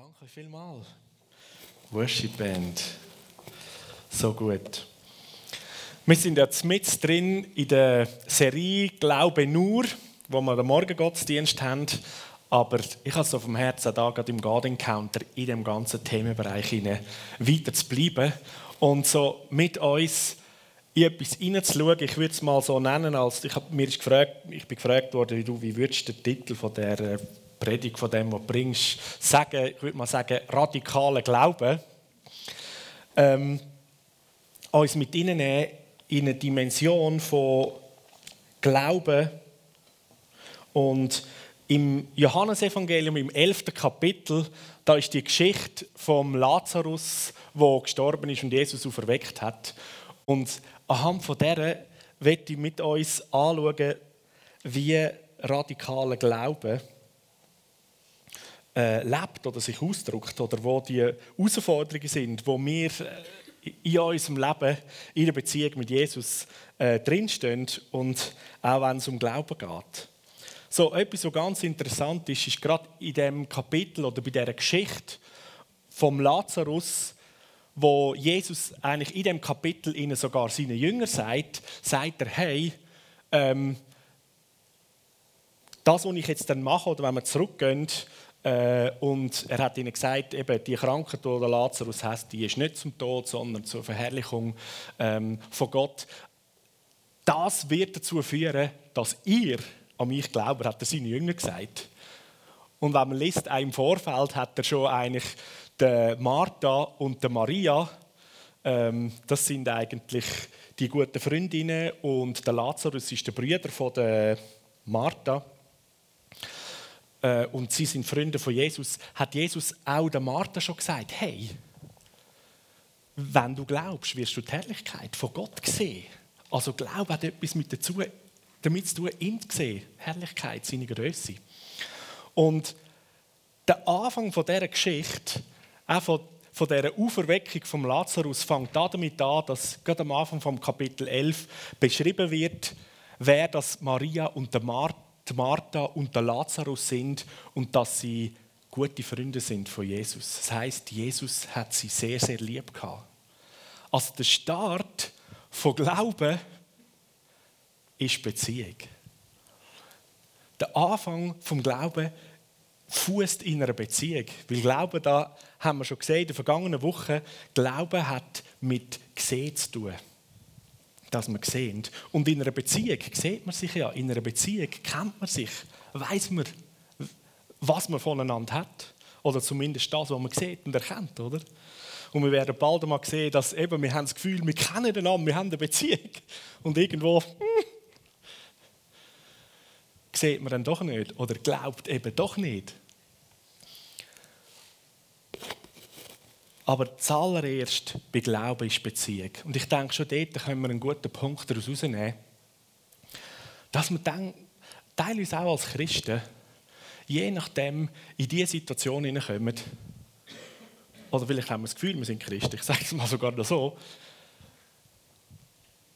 Danke vielmals. Worship Band. So gut. Wir sind jetzt mit drin in der Serie Glaube nur, wo wir den Morgengottesdienst haben. Aber ich habe es auf dem Herzen, da gerade im God Encounter in dem ganzen Themenbereich weiter zu bleiben und so mit uns in etwas hineinzuschauen. Ich würde es mal so nennen, als ich, hab, mir ist gefragt, ich bin gefragt worden, wie du, wie würdest du den Titel von der äh, Predigt von dem, was du bringst, sagen, ich würde mal sagen, radikalen Glauben, ähm, uns mit ihnen in eine Dimension von Glauben und im Johannesevangelium im 11. Kapitel, da ist die Geschichte vom Lazarus, wo gestorben ist und Jesus auferweckt hat. Und anhand von der werde ich mit uns anschauen, wie radikaler Glaube äh, lebt oder sich ausdrückt oder wo die Herausforderungen sind, wo wir äh, in unserem Leben, in der Beziehung mit Jesus äh, drinstehen und auch wenn es um Glauben geht. So, etwas, was ganz interessant ist, ist gerade in dem Kapitel oder bei dieser Geschichte vom Lazarus, wo Jesus eigentlich in dem Kapitel ihnen sogar seinen Jüngern sagt, sagt er, hey, ähm, das, was ich jetzt dann mache, oder wenn wir zurückgehen, äh, und er hat ihnen gesagt, eben, die Krankheit, die der Lazarus hat, die ist nicht zum Tod, sondern zur Verherrlichung ähm, von Gott. Das wird dazu führen, dass ihr an mich glaubt, hat er seinen Jüngern gesagt. Und wenn man liest, auch im Vorfeld hat er schon eigentlich die Martha und die Maria, ähm, das sind eigentlich die guten Freundinnen und der Lazarus ist der Bruder von der Martha äh, und sie sind Freunde von Jesus, hat Jesus auch der Martha schon gesagt, hey, wenn du glaubst, wirst du die Herrlichkeit von Gott sehen. Also Glaube hat etwas mit dazu, damit zu tun, ihn zu sehen. Herrlichkeit, seine Größe. Und der Anfang von dieser Geschichte, auch von, von dieser Auferweckung vom Lazarus, fängt damit an, dass gerade am Anfang vom Kapitel 11 beschrieben wird, wer das Maria und der Martha die Martha und der Lazarus sind und dass sie gute Freunde sind von Jesus. Das heißt, Jesus hat sie sehr, sehr lieb gehabt. Also der Start von Glauben ist Beziehung. Der Anfang vom Glauben fußt in einer Beziehung. Weil Glauben, da haben wir schon gesehen in der vergangenen Woche, Glauben hat mit Gesehen zu tun dass wir sehen. Und in einer Beziehung sieht man sich ja. In einer Beziehung kennt man sich, weiß man, was man voneinander hat. Oder zumindest das, was man sieht und erkennt, oder? Und wir werden bald einmal sehen, dass eben, wir haben das Gefühl, wir kennen einander, wir haben eine Beziehung. Und irgendwo hm, sieht man dann doch nicht oder glaubt eben doch nicht. Aber zuallererst bei Glauben ist Beziehung. Und ich denke, schon dort können wir einen guten Punkt daraus herausnehmen, dass wir dann teilweise auch als Christen, je nachdem, in diese Situation hineinkommen, oder vielleicht haben wir das Gefühl, wir sind Christen, ich sage es mal sogar so,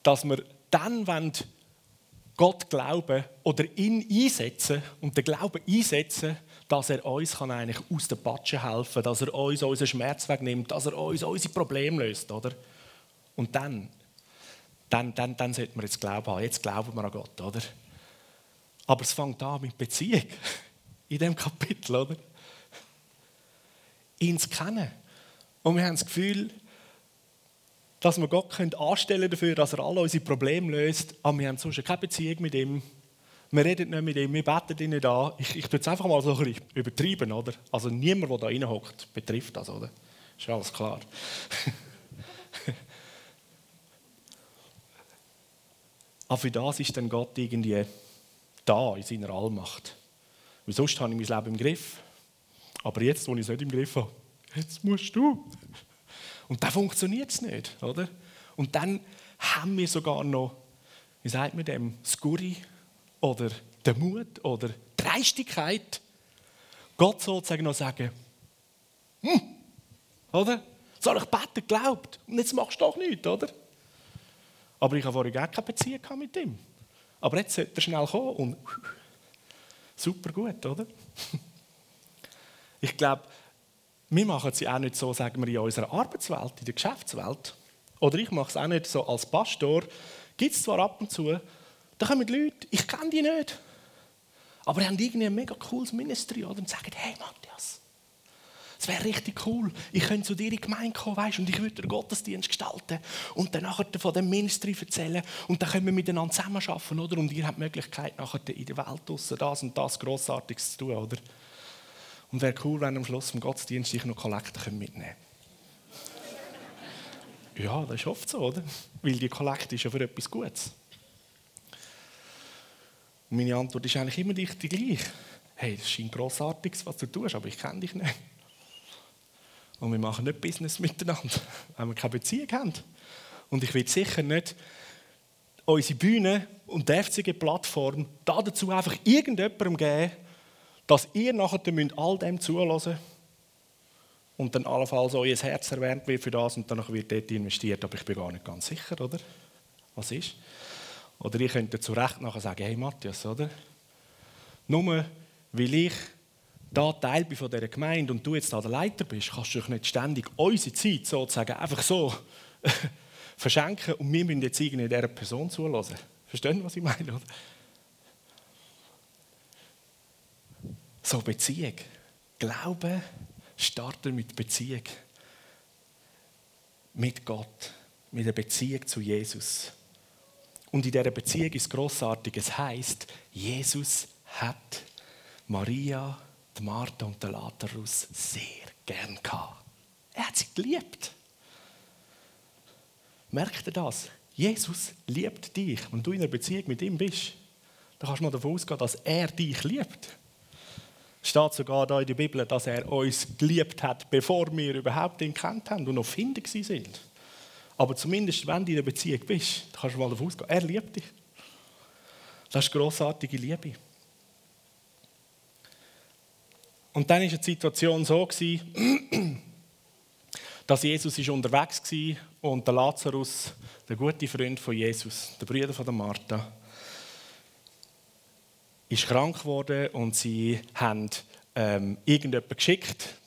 dass wir dann, wenn Gott glauben oder ihn einsetzen und den Glauben einsetzen, dass er uns kann eigentlich aus der Patsche helfen kann, dass er uns unseren Schmerz wegnimmt, dass er uns unsere Probleme löst. Oder? Und dann, dann, dann, dann sollte man jetzt Glauben haben. Jetzt glauben wir an Gott. Oder? Aber es fängt an mit Beziehung. In dem Kapitel. Oder? Ihn zu kennen. Und wir haben das Gefühl, dass wir Gott anstellen dafür, dass er alle unsere Probleme löst, aber wir haben sonst keine Beziehung mit ihm. Wir reden nicht mit ihm, wir beten ihn nicht an. Ich, ich es einfach mal so ein bisschen übertrieben, oder? Also niemand, der da reinhockt, betrifft das, oder? Ist alles klar. aber für das ist dann Gott irgendwie da in seiner Allmacht. Weil sonst habe ich mein Leben im Griff. Aber jetzt, wo ich es nicht im Griff habe, jetzt musst du. Und dann funktioniert es nicht, oder? Und dann haben wir sogar noch, wie sagt man dem, Skuri oder den Mut oder die Dreistigkeit, Gott sozusagen noch sagen, hm, oder? Soll ich beten, glaubt? Und jetzt machst du doch nichts, oder? Aber ich habe vorher gar keine Beziehung mit ihm. Aber jetzt sollte er schnell kommen und super gut, oder? Ich glaube, wir machen sie auch nicht so, sagen wir, in unserer Arbeitswelt, in der Geschäftswelt. Oder ich mache es auch nicht so als Pastor. Gibt es zwar ab und zu, da kommen Leute, ich kenne die nicht. Aber die haben irgendwie ein mega cooles Ministry oder? und sagen, hey Matthias, es wäre richtig cool, ich könnte zu dir in Gemeinde kommen, weißt, und ich würde den Gottesdienst gestalten und dann nachher von dem Ministry erzählen und dann können wir miteinander zusammenarbeiten, oder? Und ihr habt die Möglichkeit, nachher in der Welt draussen das und das Grossartiges zu tun, oder? Und wäre cool, wenn am Schluss vom Gottesdienst ich noch Kollekte mitnehmen Ja, das ist oft so, oder? Weil die Kollekte ist ja für etwas Gutes. Und meine Antwort ist eigentlich immer die gleiche. Hey, das scheint grossartig, was du tust, aber ich kenne dich nicht. Und wir machen nicht Business miteinander, wenn wir keine Beziehung haben. Und ich will sicher nicht unsere Bühne und die FCG-Plattform dazu einfach irgendjemandem geben, dass ihr nachher all dem zulassen und dann allenfalls euer Herz erwähnt wird für das und dann wird dort investiert. Aber ich bin gar nicht ganz sicher, oder? Was ist? Oder ihr könnt zu Recht nachher sagen, hey Matthias, oder? Nur weil ich da Teil bin von dieser Gemeinde und du jetzt da der Leiter bist, kannst du dich nicht ständig unsere Zeit sozusagen einfach so verschenken und wir müssen jetzt irgendwie dieser Person zulassen. Verstehen was ich meine? Oder? So Beziehung. Glaube startet mit Beziehung. Mit Gott. Mit der Beziehung zu Jesus. Und in dieser Beziehung ist großartig. Es heißt, Jesus hat Maria die Martha und den Lazarus sehr gern gehabt. Er hat sie geliebt. Merkt ihr das? Jesus liebt dich. Wenn du in einer Beziehung mit ihm bist, dann kannst du mal davon ausgehen, dass er dich liebt. Es steht sogar da in der Bibel, dass er uns geliebt hat, bevor wir überhaupt ihn kennt haben und noch Finder sind. Aber zumindest, wenn du in einer Beziehung bist, kannst du mal davon ausgehen, er liebt dich. Das ist grossartige Liebe. Und dann war die Situation so, dass Jesus unterwegs war und der Lazarus, der gute Freund von Jesus, der Bruder von Martha, ist krank geworden und sie haben ähm, irgendjemanden geschickt,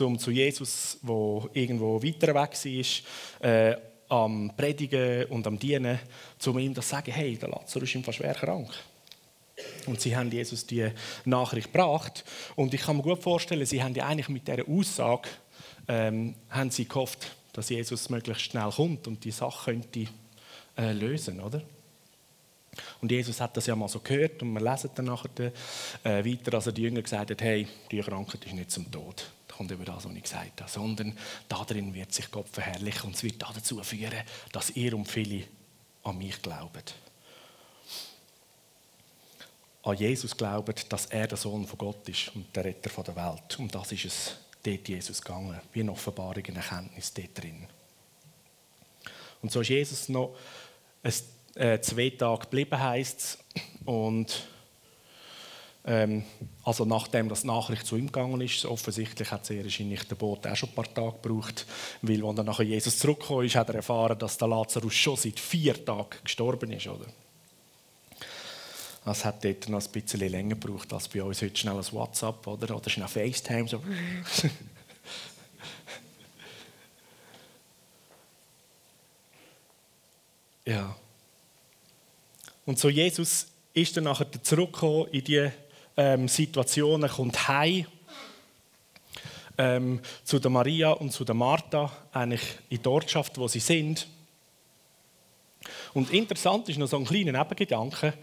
um zu Jesus, der irgendwo weiter weg war, äh, am Predigen und am Dienen, um ihm das zu sagen, hey, der Lazarus ist schwer krank. Und sie haben Jesus die Nachricht gebracht. Und ich kann mir gut vorstellen, sie haben ja eigentlich mit dieser Aussage ähm, haben sie gehofft, dass Jesus möglichst schnell kommt und die Sache könnte äh, lösen, oder? Und Jesus hat das ja mal so gehört und wir lesen dann nachher äh, weiter, dass er die Jünger gesagt hat, hey, die Krankheit ist nicht zum Tod. Kommt über das, was ich gesagt habe. Sondern darin wird sich Gott verherrlichen und es wird dazu führen, dass ihr und viele an mich glaubt an Jesus glauben, dass er der Sohn von Gott ist und der Retter der Welt. Und das ist es dort Jesus gegangen, wie eine Offenbarung, eine Erkenntnis dort drin. Und so ist Jesus noch äh, zwei Tage geblieben, heisst es. Und ähm, also nachdem das Nachricht zu ihm gegangen ist, offensichtlich hat sehr wahrscheinlich der Boot auch schon ein paar Tage gebraucht, weil als dann nachher Jesus zurückgekommen ist, hat er erfahren, dass der Lazarus schon seit vier Tagen gestorben ist, oder? Es hat dort noch ein bisschen länger gebraucht als bei uns heute schnell ein WhatsApp oder, oder schnell FaceTime. So. ja. Und so Jesus ist dann nachher zurückgekommen in die ähm, Situationen, kommt heim ähm, zu der Maria und zu der Martha, eigentlich in der Ortschaft, wo sie sind. Und interessant ist noch so ein kleiner Nebengedanke.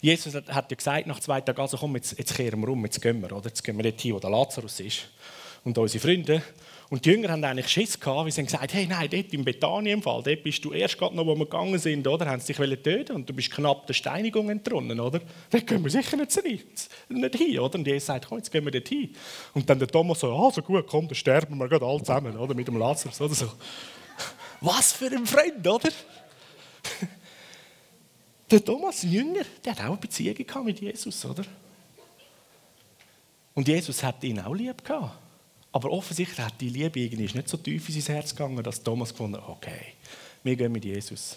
Jesus hat, ja gesagt nach zwei Tagen, also komm, jetzt, jetzt kehren wir um, jetzt gehen wir, oder? Jetzt gehen wir dort hin, wo der Lazarus ist. Und unsere Freunde. Und die Jünger haben eigentlich Schiss gehabt, weil sie haben gesagt, hey, nein, dort im Bethanien-Fall, dort bist du erst gerade noch, wo wir gegangen sind, oder? Haben sie dich töten und du bist knapp der Steinigung entronnen, oder? Dort gehen wir sicher nicht, rein, nicht hin, oder? Und Jesus sagt, komm, jetzt gehen wir dort hin. Und dann der Thomas so, ah, so gut, komm, dann sterben wir gerade alle zusammen, oder? Mit dem Lazarus, oder so. Was für ein Freund, oder? Der Thomas Jünger, der hat auch eine Beziehung mit Jesus, oder? Und Jesus hat ihn auch lieb gehabt. Aber offensichtlich hat die Liebe irgendwie nicht so tief in sein Herz gegangen, dass Thomas gefunden hat, okay, wir gehen mit Jesus.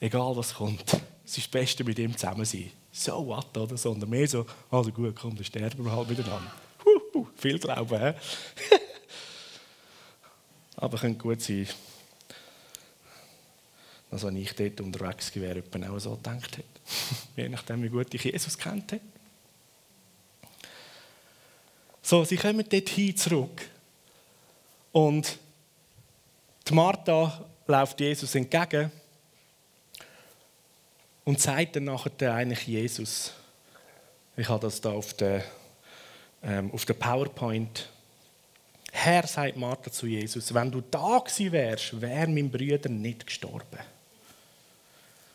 Egal was kommt, es ist das Beste mit ihm zusammen sein. So what, oder? Sondern mehr so, also gut, komm, dann sterben wir halt miteinander. Huhu, viel Glauben, hä? Aber könnte gut sein, dass wenn ich dort unterwegs wäre, jemand auch so gedacht hätte. Je nachdem, wie gut ich Jesus kennt hätte. So, sie kommen dorthin zurück. Und die Martha läuft Jesus entgegen und sagt dann nachher eigentlich Jesus. Ich habe das da auf der, ähm, auf der PowerPoint. Herr, sagt Martha zu Jesus, wenn du da gewesen wärst, wäre mein Bruder nicht gestorben.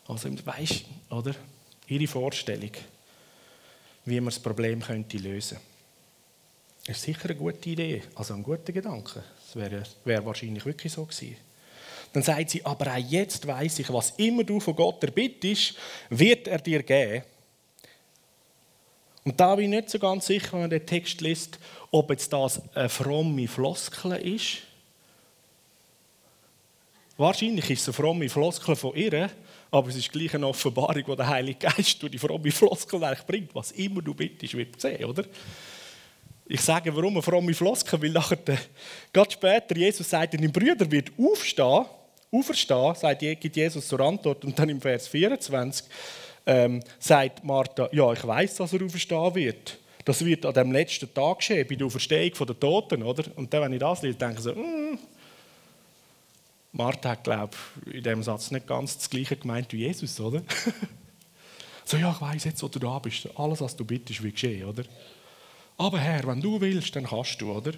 Also, weißt oder? Ihre Vorstellung, wie man das Problem könnte lösen könnte. Das ist sicher eine gute Idee, also ein guter Gedanke. Das wäre, wäre wahrscheinlich wirklich so gewesen. Dann sagt sie, aber auch jetzt weiß ich, was immer du von Gott erbittest, wird er dir geben. Und da bin ich nicht so ganz sicher, wenn man den Text liest, ob jetzt das eine fromme Floskel ist. Wahrscheinlich ist es eine fromme Floskel von ihr, aber es ist gleich eine Offenbarung, die der Heilige Geist durch die fromme Floskel eigentlich bringt. Was immer du bittest, wird sehen, oder? Ich sage, warum eine fromme Floskel? Weil nachher, gerade später, Jesus sagt, dein Brüder wird aufstehen, auferstehen, sagt, gibt Jesus zur Antwort. Und dann im Vers 24 ähm, sagt Martha, ja, ich weiß, dass er aufstehen wird. Das wird an dem letzten Tag geschehen, bei der Auferstehung der Toten, oder? Und dann, wenn ich das lese, denke ich so, mm. Martha hat, glaube ich, in diesem Satz nicht ganz das Gleiche gemeint wie Jesus, oder? so, ja, ich weiß jetzt, wo du da bist. Alles, was du bittest, wird geschehen, oder? Aber Herr, wenn du willst, dann kannst du, oder?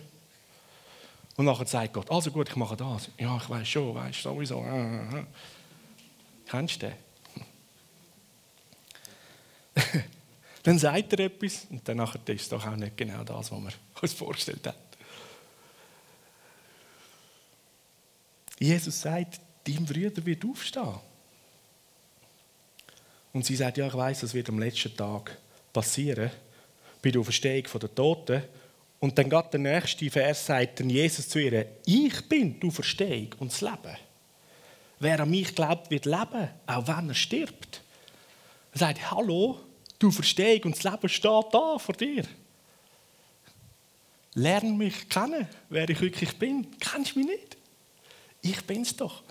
Und nachher sagt Gott, also gut, ich mache das. Ja, ich weiß schon, weißt sowieso. Kennst du den? dann sagt er etwas und dann ist es doch auch nicht genau das, was wir uns vorgestellt haben. Jesus sagt, dein Bruder wird aufstehen. Und sie sagt, ja, ich weiß, das wird am letzten Tag passieren bei der Auferstehung der Toten. Und dann geht der nächste Vers, sagt dann Jesus zu ihr, ich bin die Auferstehung und das Leben. Wer an mich glaubt, wird leben, auch wenn er stirbt. Er sagt, hallo, die Auferstehung und das Leben steht da vor dir. Lern mich kennen, wer ich wirklich bin. Kennst du mich nicht? Ich bin's doch.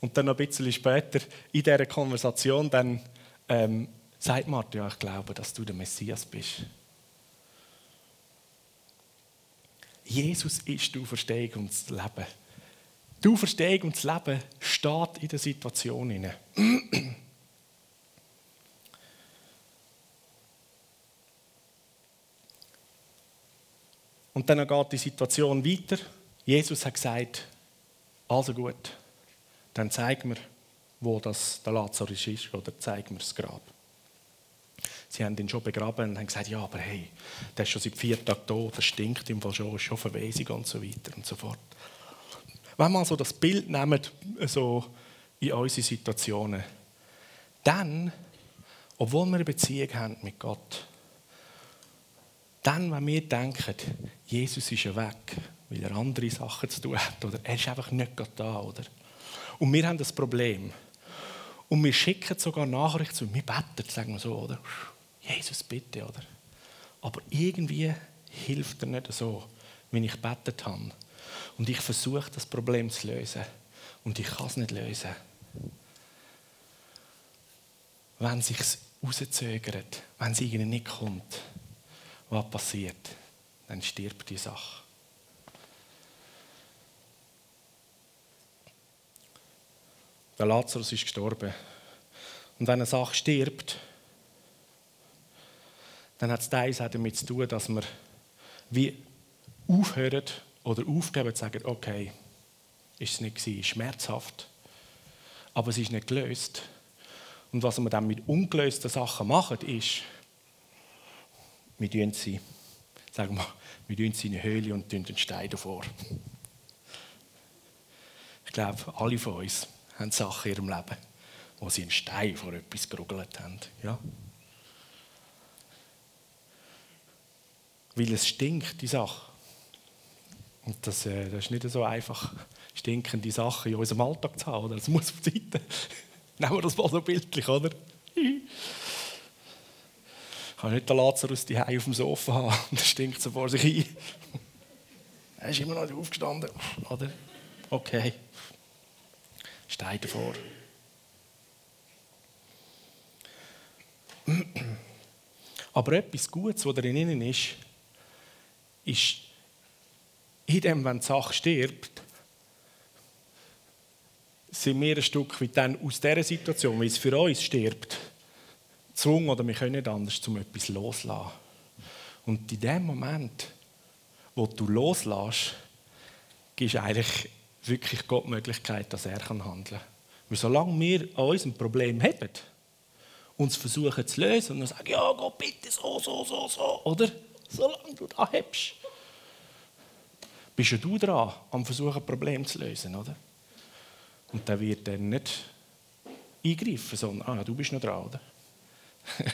Und dann noch ein bisschen später in dieser Konversation dann ähm, Sagt Martin, ich glaube, dass du der Messias bist. Jesus ist die Auferstehung und das Leben. Die Auferstehung und das Leben steht in der Situation. Und dann geht die Situation weiter. Jesus hat gesagt, also gut, dann zeig mir, wo das der Lazarus ist, oder zeig mir das Grab. Sie haben ihn schon begraben und haben gesagt, ja, aber hey, der ist schon seit vier Tagen tot, das stinkt im Fall schon, ist schon Verwesung und so weiter und so fort. Wenn wir also das Bild nehmen, so in unsere Situationen, dann, obwohl wir eine Beziehung haben mit Gott, dann, wenn wir denken, Jesus ist ja weg, weil er andere Sachen zu tun hat, oder er ist einfach nicht da, oder? Und wir haben das Problem. Und wir schicken sogar Nachrichten zu, wir beten, sagen wir so, oder? Jesus, bitte, oder? Aber irgendwie hilft er nicht so, wie ich betet habe. Und ich versuche, das Problem zu lösen. Und ich kann es nicht lösen. Wenn es sich rauszögert, wenn es irgendwie nicht kommt, was passiert? Dann stirbt die Sache. Der Lazarus ist gestorben. Und wenn eine Sache stirbt, dann hat es teils auch damit zu tun, dass wir wie aufhören oder aufgeben und sagen, okay, ist es nicht gewesen, schmerzhaft, aber es ist nicht gelöst. Und was wir dann mit ungelösten Sachen machen, ist, wir tun sie, sagen wir, wir tun sie in eine Höhle und tun den Stein davor. Ich glaube, alle von uns haben Sachen in ihrem Leben, wo sie einen Stein vor etwas geruggelt haben. Ja? Weil es stinkt, die Sache. Und das, äh, das ist nicht so einfach, stinkende Sachen in unserem Alltag zu haben. Oder? Das muss auf die Seite. Nehmen wir das mal so bildlich, oder? Ich kann nicht den Lazarus die auf dem Sofa haben und das stinkt so vor sich hin. Er ist immer noch nicht aufgestanden, oder? Okay. Stein davor. Aber etwas Gutes, was darin ist, ist, in dem, wenn die Sache stirbt, sind wir ein Stück weit dann aus dieser Situation, wie es für uns stirbt, gezwungen oder wir können nicht anders, um etwas loszulassen. Und in dem Moment, wo du loslässt, gibst du eigentlich wirklich Gott die Möglichkeit, dass er handeln kann. Weil solange wir an unserem Problem haben, uns versuchen zu lösen und dann sagen, ja Gott, bitte so, so, so, so, oder? Solange du da hast, bist ja du dran, am Versuchen, ein Problem zu lösen, oder? Und der wird dann nicht eingreifen, sondern, ah, du bist noch dran, oder?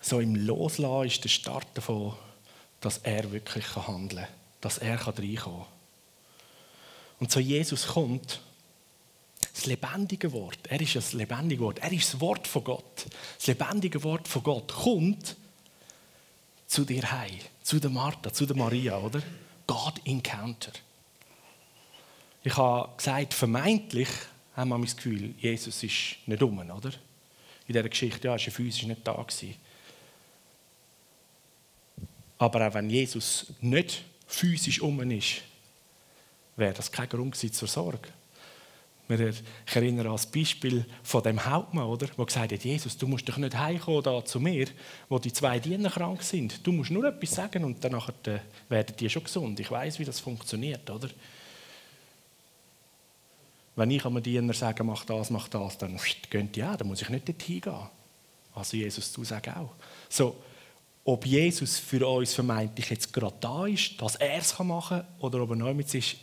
so im Loslassen ist der Start davon, dass er wirklich handeln kann, dass er reinkommen kann. Und so Jesus kommt, das lebendige Wort, er ist das lebendige Wort, er ist das Wort von Gott. Das lebendige Wort von Gott kommt zu dir heim, zu der Martha, zu der Maria, oder? God Encounter. Ich habe gesagt, vermeintlich haben wir das Gefühl, Jesus ist nicht um, oder? In dieser Geschichte, ja, ist er physisch nicht da. Aber auch wenn Jesus nicht physisch um ist, wäre das kein Grund zur Sorge. Ich erinnere an das Beispiel von dem Hauptmann, oder? der gesagt hat, Jesus, du musst doch nicht heimkommen zu mir, wo die zwei Diener krank sind. Du musst nur etwas sagen und danach äh, werden die schon gesund. Ich weiß, wie das funktioniert, oder? Wenn ich einem Diener sage, mach das, mach das, dann gehen die auch, dann muss ich nicht dorthin gehen. Also Jesus, du sagst auch. So, ob Jesus für uns vermeintlich jetzt gerade da ist, dass er es machen kann, oder ob er neu mit ist,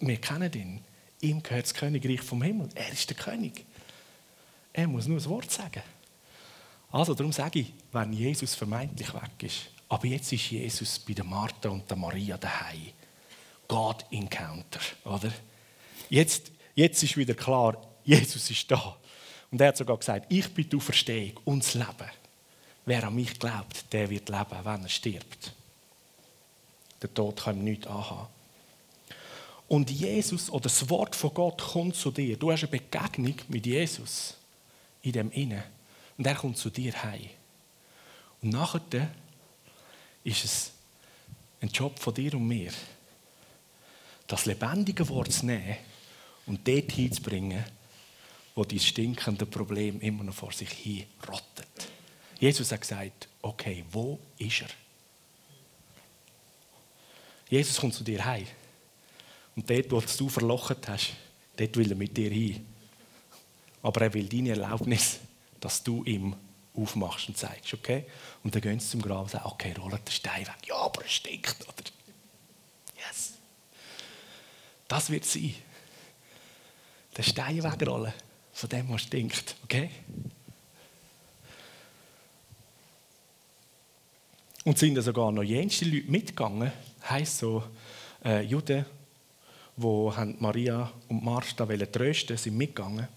wir kennen ihn. Ihm gehört das Königreich vom Himmel. Er ist der König. Er muss nur das Wort sagen. Also darum sage ich, wenn Jesus vermeintlich weg ist, aber jetzt ist Jesus bei der Martha und der Maria daheim. God Encounter, oder? Jetzt, jetzt ist wieder klar, Jesus ist da. Und er hat sogar gesagt, ich bin die Auferstehung und das Leben. Wer an mich glaubt, der wird leben, wenn er stirbt. Der Tod kann ihm nichts anhaben. Und Jesus oder das Wort von Gott kommt zu dir. Du hast eine Begegnung mit Jesus in dem Innen. Und er kommt zu dir heim. Und nachher ist es ein Job von dir und mir, das lebendige Wort zu nehmen und dort hinzubringen, wo die stinkende Problem immer noch vor sich hin rottet. Jesus hat gesagt, okay, wo ist er? Jesus kommt zu dir heim. Und dort, wo du verlocht hast, dort will er mit dir hin. Aber er will deine Erlaubnis, dass du ihm aufmachst und sagst, okay? Und dann gehen sie zum Grab und sagen, okay, rollt der Stein weg. Ja, aber es stinkt, oder? Yes. Das wird sein. Den Stein wegrollen von dem, was stinkt, okay? Und sind da sogar noch jenste Leute mitgegangen, heisst so äh, Juden, wo Maria und Martha trösten sind mitgegangen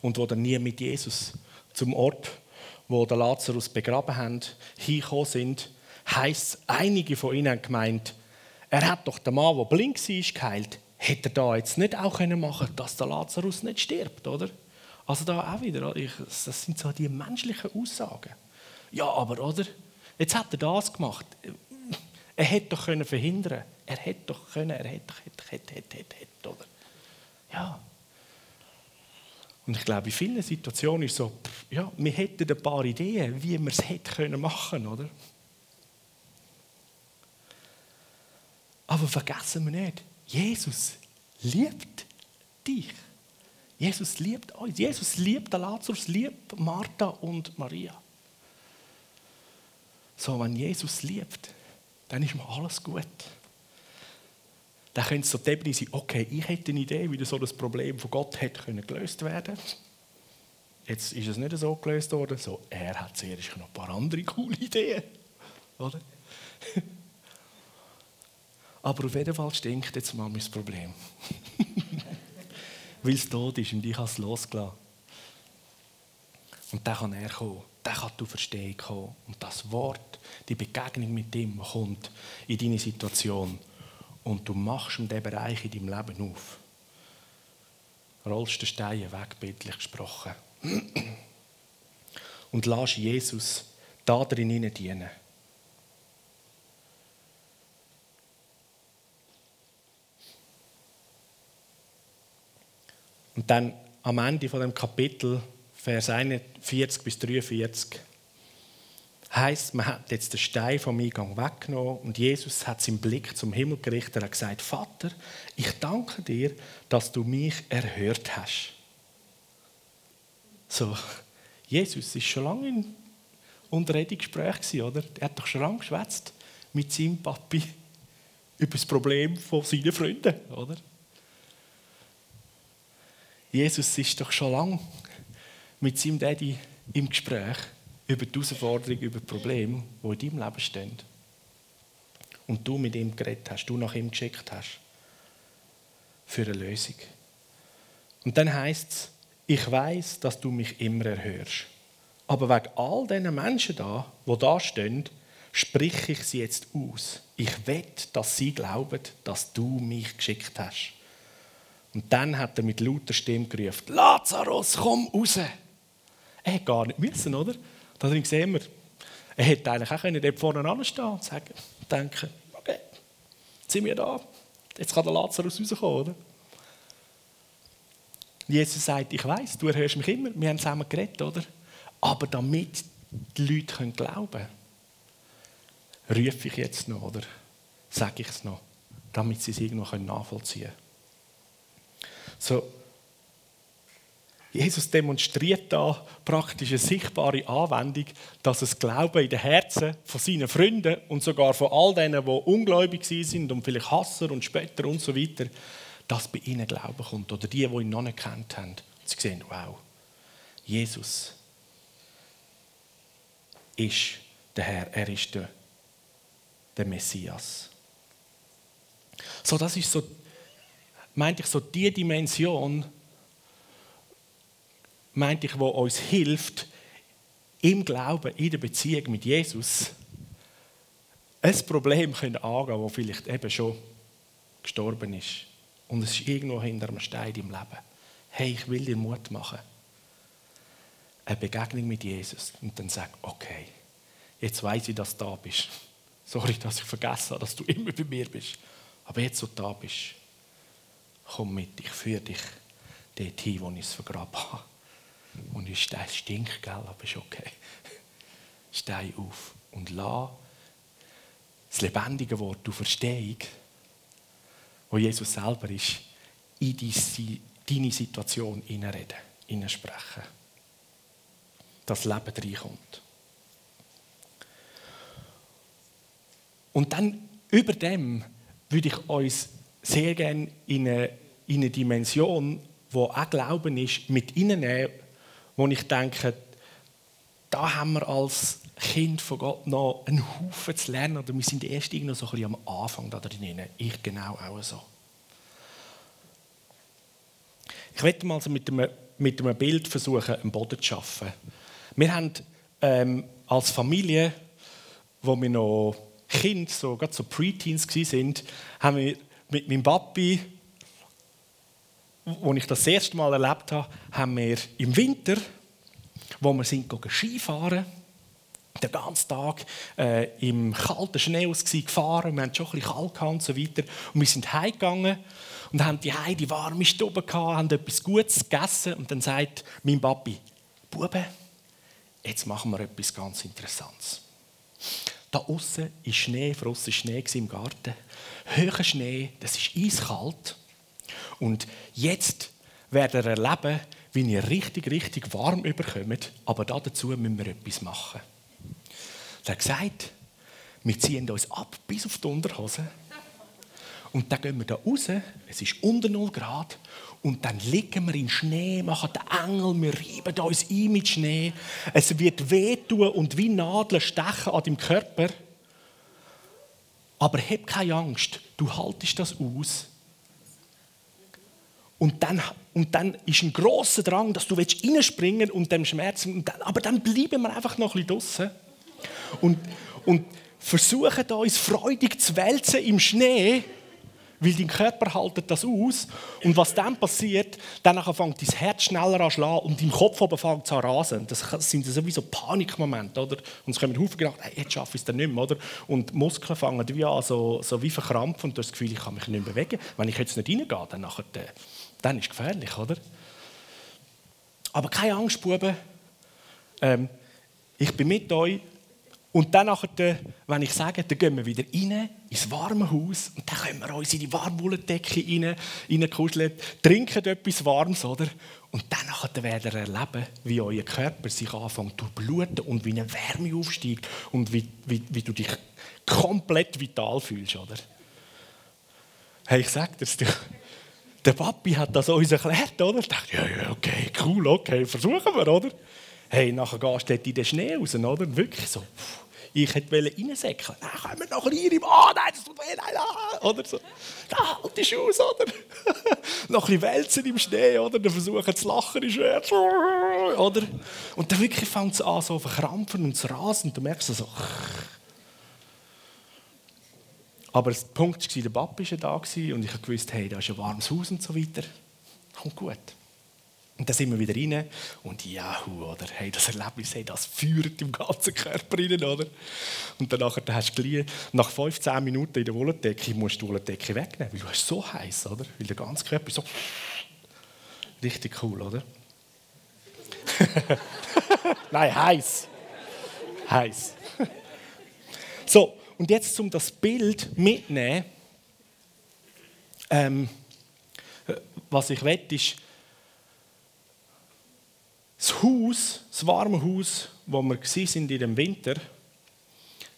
und wo dann nie mit Jesus zum Ort, wo der Lazarus begraben haben, hingekommen sind, heisst einige von ihnen haben gemeint, er hat doch den Mann, der blind war, geheilt. Hätte er da jetzt nicht auch machen können, dass der Lazarus nicht stirbt, oder? Also da auch wieder, das sind so die menschlichen Aussagen. Ja, aber, oder? Jetzt hat er das gemacht. Er hätte doch können verhindern Er hätte doch können, er hätte, hätte, hätte, hätte, hätte, hätte, oder? Ja. Und ich glaube, in vielen Situationen ist es so, ja, wir hätten ein paar Ideen, wie wir es hätte können machen, oder? Aber vergessen wir nicht, Jesus liebt dich. Jesus liebt uns. Jesus liebt Lazarus, liebt Martha und Maria. So, wenn Jesus liebt, dann ist mir alles gut. Dann könnte es so die sein, okay, ich hätte eine Idee, wie so das Problem von Gott hätte können gelöst werden Jetzt ist es nicht so gelöst worden, so, er hat zuerst noch ein paar andere coole Ideen. Oder? Aber auf jeden Fall stinkt jetzt mal mein Problem. Weil es tot ist und ich habe es losgelassen. Und dann kann er kommen. Dann kann du Verstehen kommen. Und das Wort, die Begegnung mit ihm kommt in deine Situation. Und du machst in diesen Bereich in deinem Leben auf. Rollst den Stein weg, bildlich gesprochen. Und lass Jesus da drin dienen. Und dann am Ende von dem Kapitel, Vers 41 bis 43, heißt, man hat jetzt den Stein vom Eingang weggenommen und Jesus hat seinen Blick zum Himmel gerichtet und gesagt: Vater, ich danke dir, dass du mich erhört hast. So, Jesus ist schon lange in Unterredungsgespräch oder? Er hat doch schon lange geschwätzt mit seinem Papi über das Problem von seinen Freunden, oder? Jesus ist doch schon lange mit seinem Daddy im Gespräch über die Herausforderungen, über die Probleme, die in deinem Leben stehen. Und du mit ihm geredet hast, du nach ihm geschickt hast. Für eine Lösung. Und dann heißt es, ich weiß, dass du mich immer erhörst. Aber wegen all diesen Menschen da, die da stehen, sprich ich sie jetzt aus. Ich will, dass sie glauben, dass du mich geschickt hast. Und dann hat er mit lauter Stimme gerufen: Lazarus, komm raus! Er hätte gar nicht müssen, oder? Darin sehen wir, er hätte eigentlich auch können dort vorne anstehen und sagen, denken, okay, jetzt sind wir da, jetzt kann der Lazarus rauskommen, oder? Jesus sagt, ich weiß, du erhörst mich immer, wir haben zusammen geredet, oder? Aber damit die Leute können glauben können, rufe ich jetzt noch, oder sage ich es noch, damit sie es irgendwo nachvollziehen können. So, Jesus demonstriert da praktisch eine sichtbare Anwendung, dass es Glauben in den Herzen von seinen Freunden und sogar von all denen, die ungläubig sind und vielleicht Hasser und Spötter und so weiter, dass bei ihnen Glauben kommt. Oder die, die ihn noch nicht kennt haben. Sie sehen, wow, Jesus ist der Herr, er ist der, der Messias. So, das ist so, meinte ich, so die Dimension, meinte ich, wo uns hilft, im Glauben, in der Beziehung mit Jesus, ein Problem können angehen, das vielleicht eben schon gestorben ist. Und es ist irgendwo hinter einem Stein im Leben. Hey, ich will dir Mut machen. Eine Begegnung mit Jesus. Und dann sag, okay, jetzt weiß ich, dass du da bist. Sorry, dass ich vergessen habe, dass du immer bei mir bist. Aber jetzt, wo du da bist, komm mit, ich führe dich dorthin, wo ich es vergraben habe. Und ich Stein stinkt, gell, aber ist okay. Steh auf und lass das lebendige Wort, du Verstehung, wo Jesus selber ist, in deine Situation hineinreden, hineinsprechen. Dass Leben reinkommt. Und dann über dem würde ich uns sehr gerne in eine, in eine Dimension, wo auch Glauben ist, mit hineinnehmen, wo ich denke, da haben wir als Kind von Gott noch einen Haufen zu lernen. Oder wir sind erst noch so ein bisschen am Anfang da drin. Ich genau auch so. Ich werde mal mit einem, mit einem Bild versuchen, einen Boden zu schaffen. Wir haben ähm, als Familie, wo wir noch Kind, so, gerade so Preteens waren, haben wir mit meinem Papi als ich das, das erste Mal erlebt habe, haben wir im Winter, wo wir sind Skifahren, den ganzen Tag äh, im kalten Schnee gefahren. Wir hatten schon ein bisschen kalt und so weiter. Und wir sind heimgegangen und haben die Heim die warme Stube gehabt, haben etwas Gutes gegessen. Und dann sagt mein Papi, Bube, jetzt machen wir etwas ganz Interessantes. Da außen ist Schnee, war Schnee im Garten. Höher Schnee, das ist eiskalt. Und jetzt werdet ihr erleben, wie ihr richtig, richtig warm überkommt. Aber dazu müssen wir etwas machen. Er hat gesagt, wir ziehen uns ab bis auf die Unterhose. Und dann gehen wir da raus, es ist unter 0 Grad, und dann liegen wir in Schnee, machen den Engel, wir reiben uns ein mit Schnee. Es wird wehtun und wie Nadeln stechen an deinem Körper. Aber hab keine Angst, du haltest das aus Und dann, und dann ist ein grosser Drang, dass du reinspringen und dem Schmerz. Und dann, aber dann bleiben wir einfach noch ein bisschen draussen. Und, und versuchen uns freudig zu wälzen im Schnee, weil dein Körper haltet das aus. Und was dann passiert, dann fängt dein Herz schneller an schlagen und dein Kopf oben fängt an zu rasen. Das sind sowieso Panikmomente, oder? Und es kommen Haufen gedacht, hey, jetzt schaffe ich es dann nicht mehr, oder? Und die Muskeln fangen wie an, so, so wie verkrampfen und du hast das Gefühl, ich kann mich nicht mehr bewegen. Wenn ich jetzt nicht reingehe, dann nachher... Äh, dann ist es gefährlich, oder? Aber keine Angst, Buben. Ähm, ich bin mit euch. Und dann, nachher, wenn ich sage, dann gehen wir wieder rein ins warme Haus und dann können wir uns in die Warmwolldecke rein, reinkuscheln, trinken etwas Warmes, oder? Und dann nachher werdet ihr erleben, wie euer Körper sich anfängt zu bluten und wie eine Wärme aufsteigt und wie, wie, wie du dich komplett vital fühlst, oder? Hey, ich sag dir der Papi hat das uns erklärt, oder? Ich dachte, ja, ja, okay, cool, okay, versuchen wir, oder? Hey, nachher gehst du in den Schnee raus, oder? Wirklich so. Ich hätte reinsäckeln Dann kommen wir noch rein. Ah, oh, nein, das tut weh, nein, nein. Oder so. Da, halt die Schuhe oder? noch ein bisschen wälzen im Schnee, oder? Dann versuchen zu lachen, ist schwer. Oder? Und dann wirklich fängt es an, so verkrampfen und zu rasen. Und du merkst so, aber der Punkt war, der Papa war da und ich wusste, hey, da ist ein warmes Haus und so weiter. Kommt gut. Und dann sind wir wieder rein und jahu, oder? Hey, das Erlebnis, hey, das führt im ganzen Körper rein, oder? Und dann nachher, dann hast du gleich, nach 15 Minuten in der Wolldecke musst du die Wolldecke wegnehmen, weil du hast so heiß, oder? Weil der ganze Körper so richtig cool, oder? Nein, heiß. Heiß. so, und jetzt, um das Bild mitzunehmen, ähm, was ich will, ist, das Haus, das warme Haus, wo wir sind in dem Winter,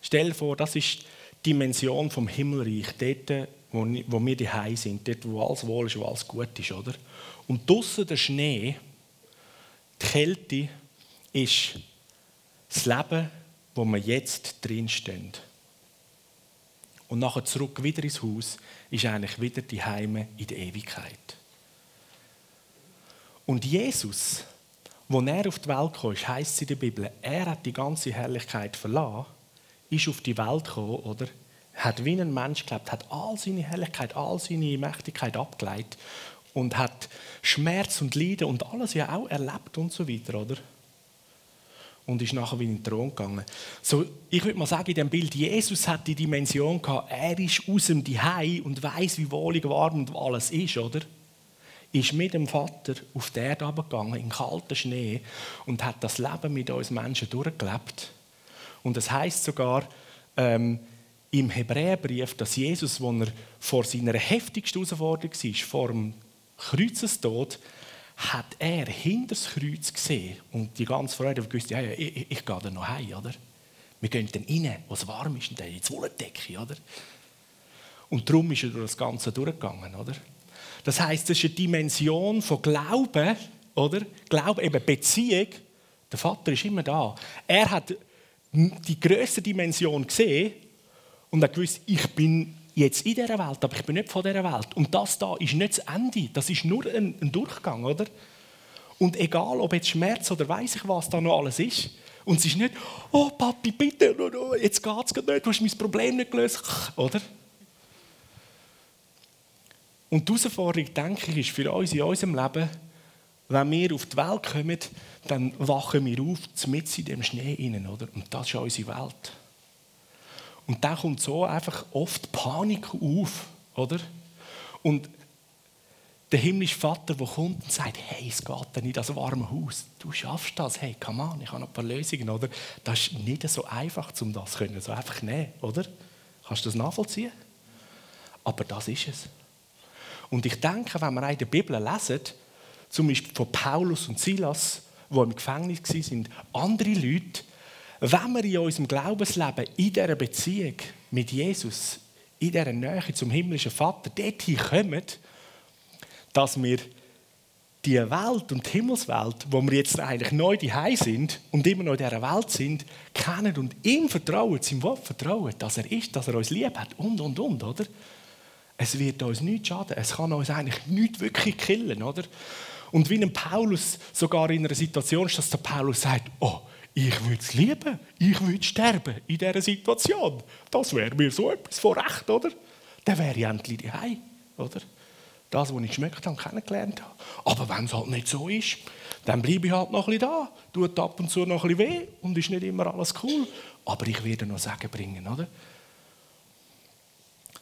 stell dir vor, das ist die Dimension vom Himmelreich, dort, wo, wo wir die sind, dort, wo alles wohl ist, wo alles gut ist, oder? Und draussen der Schnee, die Kälte, ist das Leben, wo wir jetzt drinstehen und nachher zurück wieder ins Haus, ist eigentlich wieder die Heime in der Ewigkeit. Und Jesus, wo er auf die Welt kam, heißt es in der Bibel, er hat die ganze Herrlichkeit verlassen, ist auf die Welt gekommen, oder? Hat wie ein Mensch gelebt, hat all seine Herrlichkeit, all seine Mächtigkeit abgeleitet und hat Schmerz und Leiden und alles ja auch erlebt und so weiter, oder? Und ist nachher wieder in den Thron gegangen. So, ich würde mal sagen, in dem Bild, Jesus hat die Dimension gehabt, er ist aus dem Dihei und weiß, wie wohlig, warm und alles ist, oder? Ist mit dem Vater auf die Erde gegangen, in kalten Schnee und hat das Leben mit uns Menschen durchgelebt. Und es heißt sogar ähm, im Hebräerbrief, dass Jesus, als er vor seiner heftigsten Herausforderung war, vor dem Kreuzestod, hat er hinter das Kreuz gesehen und die ganze Freude gewusst, ja, ja, ich, ich, gehe da noch heim, oder? Wir gehen dann rein, wo es warm ist, und dann ins Wolldecke, oder? Und darum ist er durch das Ganze durchgegangen, oder? Das heißt, das ist eine Dimension von Glauben, oder? Glauben, eben Beziehung. Der Vater ist immer da. Er hat die größte Dimension gesehen und hat gewusst, ich bin jetzt in dieser Welt, aber ich bin nicht von dieser Welt. Und das da ist nicht das Ende, das ist nur ein, ein Durchgang, oder? Und egal, ob jetzt Schmerz oder weiß ich was da noch alles ist, und es ist nicht, oh Papi, bitte, jetzt geht es nicht, du hast mein Problem nicht gelöst, oder? Und die Herausforderung, denke ich, ist für uns in unserem Leben, wenn wir auf die Welt kommen, dann wachen wir auf, mit in dem Schnee rein, oder? Und das ist unsere Welt. Und da kommt so einfach oft Panik auf, oder? Und der himmlische Vater, der kommt und sagt, hey, es geht nicht in das warme Haus. Du schaffst das, hey, come on, ich habe noch ein paar Lösungen, oder? Das ist nicht so einfach, um das zu können, so einfach nehmen, oder? Kannst du das nachvollziehen? Aber das ist es. Und ich denke, wenn wir in der Bibel lesen, zum Beispiel von Paulus und Silas, die im Gefängnis waren, andere Leute, wenn wir in unserem Glaubensleben, in dieser Beziehung mit Jesus, in dieser Nähe zum himmlischen Vater, dorthin kommen, dass wir die Welt und die Himmelswelt, wo wir jetzt eigentlich neu daheim sind und immer noch in dieser Welt sind, kennen und ihm vertrauen, seinem Wort vertrauen, dass er ist, dass er uns lieb hat und, und, und, oder? Es wird uns nichts schaden. Es kann uns eigentlich nicht wirklich killen, oder? Und wie ein Paulus sogar in einer Situation ist, dass der Paulus sagt, oh, ich würde es lieben, ich würde sterben in dieser Situation. Das wäre mir so etwas von Recht, oder? Dann wäre ich endlich daheim, oder? Das, was ich geschmeckt habe, kennengelernt habe. Aber wenn es halt nicht so ist, dann bleibe ich halt noch ein bisschen da. Tut ab und zu noch ein bisschen weh und ist nicht immer alles cool. Aber ich werde noch Sagen bringen, oder?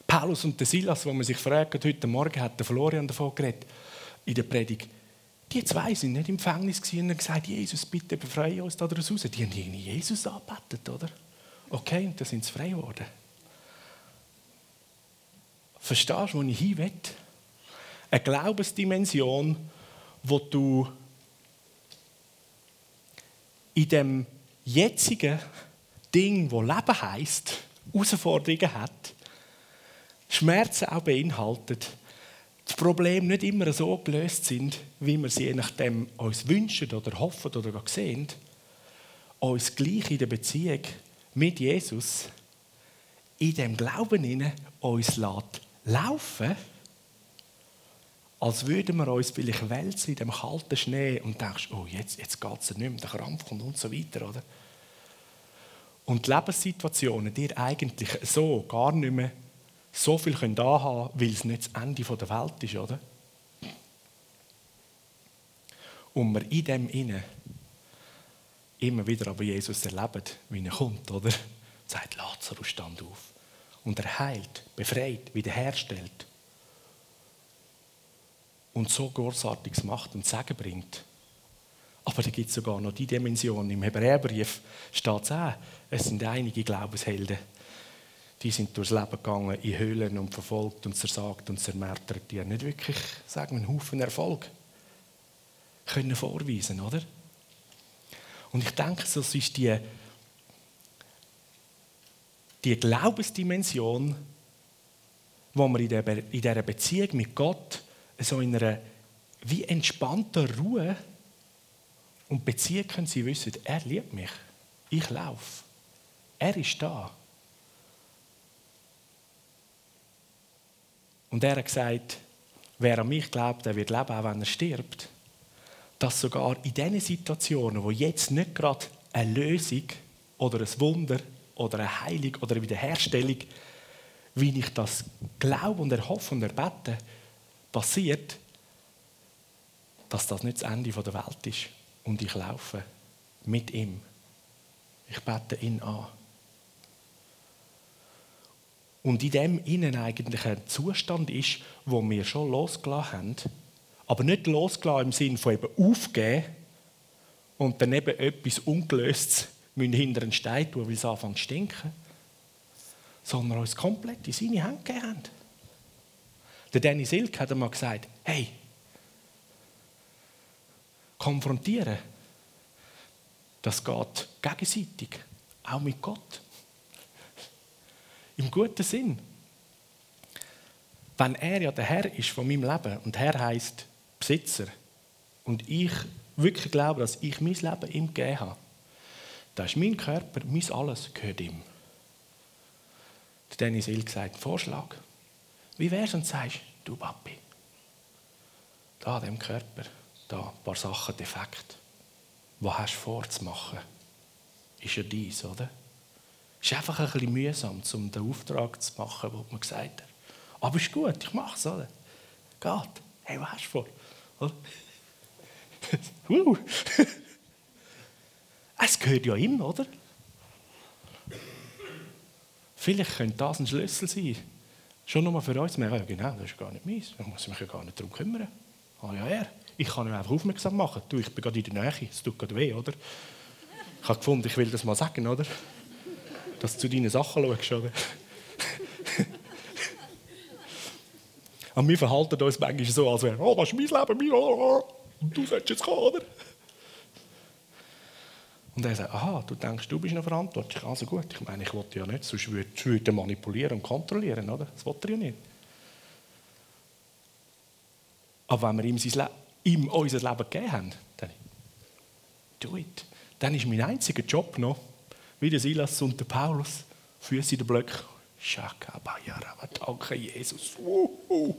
Paulus und Silas, wo man sich fragt, heute Morgen hat der Florian davon geredet, in der Predigt, die zwei sind nicht im Gefängnis und haben gesagt, Jesus, bitte befreie uns da raus. Die haben irgendwie Jesus angebetet, oder? Okay, und dann sind sie frei geworden. Verstehst du, wo ich hin will? Eine Glaubensdimension, wo du in dem jetzigen Ding, wo Leben heißt, Herausforderungen hat, Schmerzen auch beinhaltet, das Problem nicht immer so gelöst sind, wie wir sie je nachdem uns wünschen oder hoffen oder sehen, uns gleich in der Beziehung mit Jesus, in dem Glauben hinein, uns lässt laufen, als würden wir uns vielleicht wälzen in dem kalten Schnee und denkst, oh, jetzt, jetzt geht es nicht mehr, der Krampf kommt und so weiter, oder? Und die Lebenssituationen dir eigentlich so gar nicht mehr so viel können haben weil es nicht das Ende der Welt ist, oder? Und wir in dem Innen immer wieder aber Jesus erleben, wie er kommt, oder? Sagt Lazarus, stand auf. Und er heilt, befreit, wiederherstellt. Und so Großartiges macht und Segen bringt. Aber da gibt es sogar noch die Dimension. Im Hebräerbrief steht es auch, es sind einige Glaubenshelden, die sind durchs Leben gegangen in Höhlen und verfolgt und zersagt und zermärtert. Die haben nicht wirklich, sagen wir, einen Haufen Erfolg können vorweisen, oder? Und ich denke, das ist die, die Glaubensdimension, wo wir in, der, in dieser Beziehung mit Gott so in einer wie entspannter Ruhe und Beziehung können sie wissen, er liebt mich, ich laufe, er ist da. Und er hat gesagt, wer an mich glaubt, der wird leben, auch wenn er stirbt. Dass sogar in diesen Situationen, wo jetzt nicht gerade eine Lösung oder ein Wunder oder eine Heilung oder eine Wiederherstellung, wie ich das glaube und erhoffe und erbete, passiert, dass das nicht das Ende der Welt ist. Und ich laufe mit ihm. Ich bete ihn an. Und in dem innen eigentlich ein Zustand ist, wo wir schon losgelassen haben, aber nicht losgelassen im Sinne von eben aufgeben und dann eben etwas Ungelöstes hinter einen Stein tun, weil es anfängt zu stinken, sondern uns komplett in seine Hände gegeben haben. Der Danny Silk hat einmal gesagt, hey, konfrontieren, das geht gegenseitig, auch mit Gott. Im guten Sinn. Wenn er ja der Herr ist von meinem Leben und Herr heißt Besitzer und ich wirklich glaube, dass ich mein Leben ihm gegeben habe, dann ist mein Körper, mein Alles gehört ihm. Dennis Hill gesagt, Vorschlag. Wie wär's und sagst, du Papi, da an dem Körper, da ein paar Sachen defekt. Was hast du vor zu machen? Ist ja dies, oder? Es ist einfach ein bisschen mühsam, um den Auftrag zu machen, den man gesagt hat. Aber es ist gut, ich mache es, oder? Geht. Hey, was hast du vor? uh. es gehört ja ihm, oder? Vielleicht könnte das ein Schlüssel sein. Schon nur für uns. Ja, genau, das ist gar nicht meins. Da muss ich mich ja gar nicht darum kümmern. Ah ja, er. Ich kann ihn einfach aufmerksam machen. Du, ich bin gerade in der Nähe. Es tut gerade weh, oder? Ich habe gefunden, ich will das mal sagen, oder? Dass du zu deinen Sachen schaust. Oder? Und wir verhalten uns manchmal so, als wäre, oh, das ist mein Leben, mein Leben, und du solltest jetzt kommen, oder? Und er sagt, aha, du denkst, du bist noch verantwortlich. Also gut, ich meine, ich wollte ja nicht, sonst würde ich manipulieren und kontrollieren, oder? Das wollte er ja nicht. Aber wenn wir ihm, sein ihm unser Leben gegeben haben, dann do it. Dann ist mein einziger Job noch, wie der Silas und der Paulus, Füße in den Blöcken Shakabayara, danke Jesus. Uh,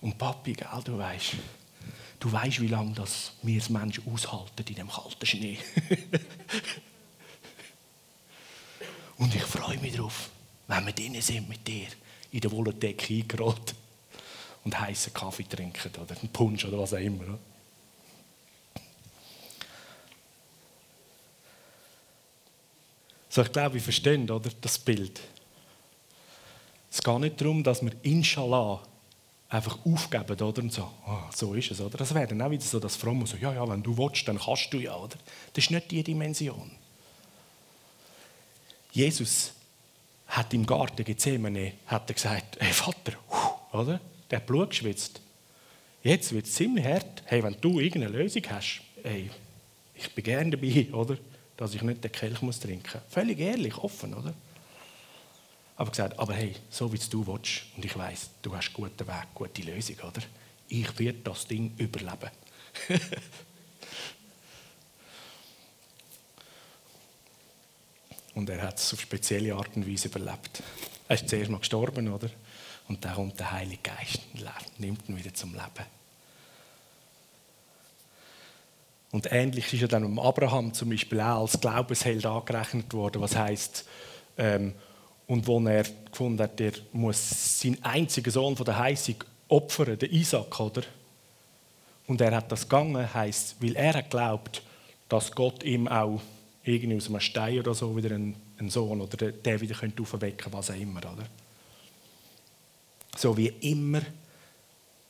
Und Papi, gell, du weißt, du weißt, wie lange das wir als Menschen aushalten in dem kalten Schnee. Und ich freue mich darauf, wenn wir drinnen sind mit dir, in der Wolldecke eingerollt und heißen Kaffee trinken oder einen Punsch oder was auch immer. So, ich glaube, wir verstehen oder, das Bild. Es geht nicht darum, dass wir Inshallah einfach aufgeben oder, und so, oh, so ist es. Oder? Das wäre dann auch wieder so das Fromme, so, ja, ja, wenn du willst, dann kannst du ja. Oder? Das ist nicht die Dimension. Jesus hat im Garten Gethsemane hat er gesagt, hey Vater, oder? der hat Blut geschwitzt. Jetzt wird es ziemlich hart. Hey, wenn du irgendeine Lösung hast, hey, ich bin gerne dabei, oder? Dass ich nicht den Kelch muss trinken muss. Völlig ehrlich, offen, oder? Aber gesagt, aber hey, so wie du willst, und ich weiß, du hast einen guten Weg, gute Lösung, oder? Ich werde das Ding überleben. und er hat es auf spezielle Art und Weise überlebt. Er ist zuerst mal gestorben, oder? Und dann kommt der Heilige Geist und nimmt ihn wieder zum Leben. Und ähnlich ist ja dann Abraham zum Beispiel auch als Glaubensheld angerechnet worden, was heißt ähm, und wo er gefunden hat, er muss seinen einzigen Sohn von der Heisung opfern, den Isaac, oder? Und er hat das gegangen, heißt, weil er hat glaubt, dass Gott ihm auch irgendwie aus einem Stein oder so wieder einen, einen Sohn oder der wieder könnte aufwecken, was auch immer, oder? So wie immer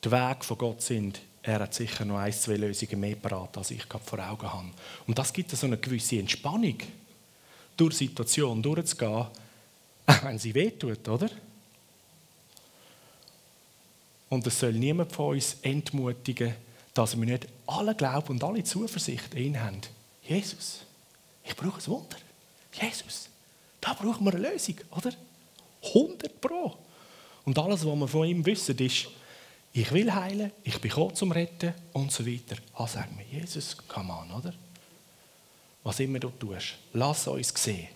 die Wege von Gott sind, er hat sicher noch ein, zwei Lösungen mehr parat, als ich gerade vor Augen habe. Und das gibt so eine gewisse Entspannung, durch die Situation durchzugehen, auch wenn sie wehtut, oder? Und es soll niemand von uns entmutigen, dass wir nicht alle Glauben und alle Zuversicht in ihn haben. Jesus, ich brauche ein Wunder. Jesus, da brauchen wir eine Lösung, oder? 100 Pro. Und alles, was wir von ihm wissen, ist, ich will heilen, ich bin gekommen zum Retten und so weiter. Ah, sag mir, Jesus, come on, oder? Was immer du tust, lass uns sehen.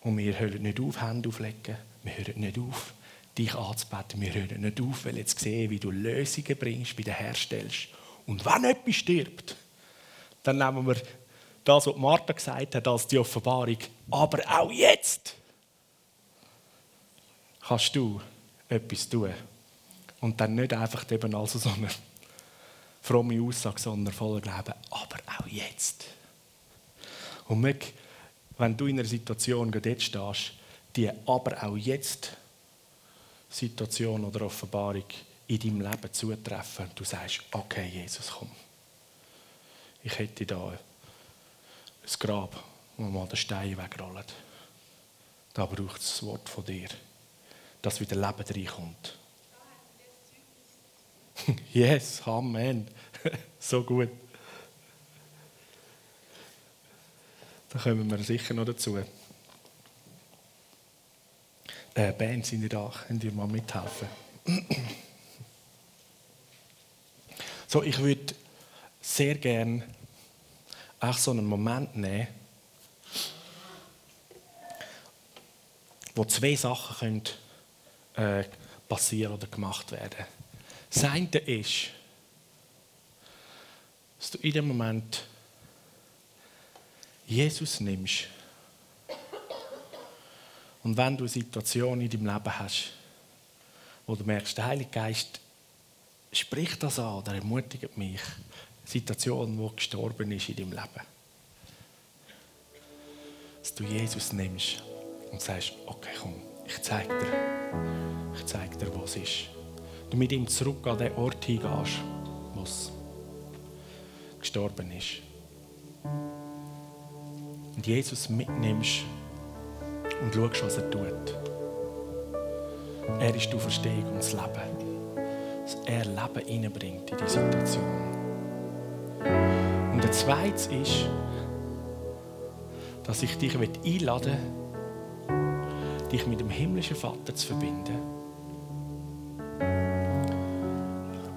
Und wir hören nicht auf, Hände auflegen. Wir hören nicht auf, dich anzubeten. Wir hören nicht auf, weil jetzt sehen, wie du Lösungen bringst, bei den herstellst. Und wenn etwas stirbt, dann nehmen wir das, was Martha gesagt hat, als die Offenbarung. Aber auch jetzt kannst du etwas tun. Und dann nicht einfach eben also so eine fromme Aussage, sondern voller Glauben. Aber auch jetzt. Und wenn du in einer Situation gerade jetzt stehst, die aber auch jetzt Situation oder Offenbarung in deinem Leben zutreffen, du sagst, okay, Jesus, komm. Ich hätte da ein Grab, wo man den Stein wegrollt. Da braucht es das Wort von dir dass wieder Leben reinkommt. Yes, Amen. so gut. Da kommen wir sicher noch dazu. Äh, Band sind da, könnt ihr mal mithelfen? so, ich würde sehr gerne auch so einen Moment nehmen, wo zwei Sachen können äh, passieren oder gemacht werden. Das eine ist, dass du in dem Moment Jesus nimmst. Und wenn du Situationen in deinem Leben hast, wo du merkst, der Heilige Geist spricht das an oder ermutigt mich, Situation, wo gestorben ist in deinem Leben, dass du Jesus nimmst und sagst, okay, komm, ich zeige dir, ich zeige dir, wo es ist. Du mit ihm zurück an den Ort hingehst, wo es gestorben ist. Und Jesus mitnimmst und schaust, was er tut. Er ist die Verstehung und das Leben. Dass er Leben hineinbringt in die Situation. Und der zweite ist, dass ich dich einladen will, dich mit dem himmlischen Vater zu verbinden.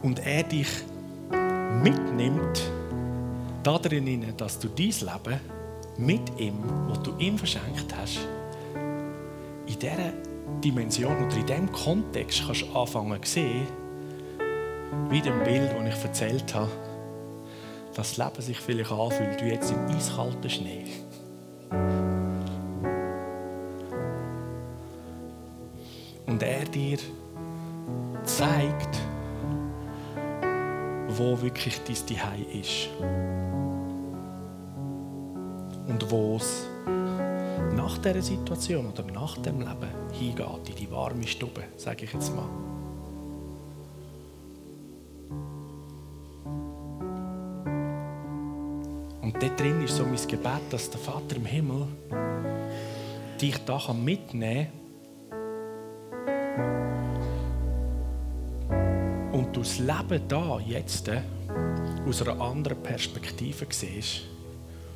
Und er dich mitnimmt darin, dass du dein Leben mit ihm, was du ihm verschenkt hast, in dieser Dimension oder in diesem Kontext kannst du anfangen zu sehen, wie dem Bild, das ich erzählt habe, dass das Leben sich vielleicht anfühlt wie jetzt im eiskalten Schnee. Und er dir zeigt, wo wirklich dein Zuhause ist. Und wo es nach dieser Situation oder nach dem Leben hingeht, in die warme Stube, sage ich jetzt mal. Und dort drin ist so mein Gebet, dass der Vater im Himmel dich da mitnehmen kann das Leben da jetzt aus einer anderen Perspektive siehst.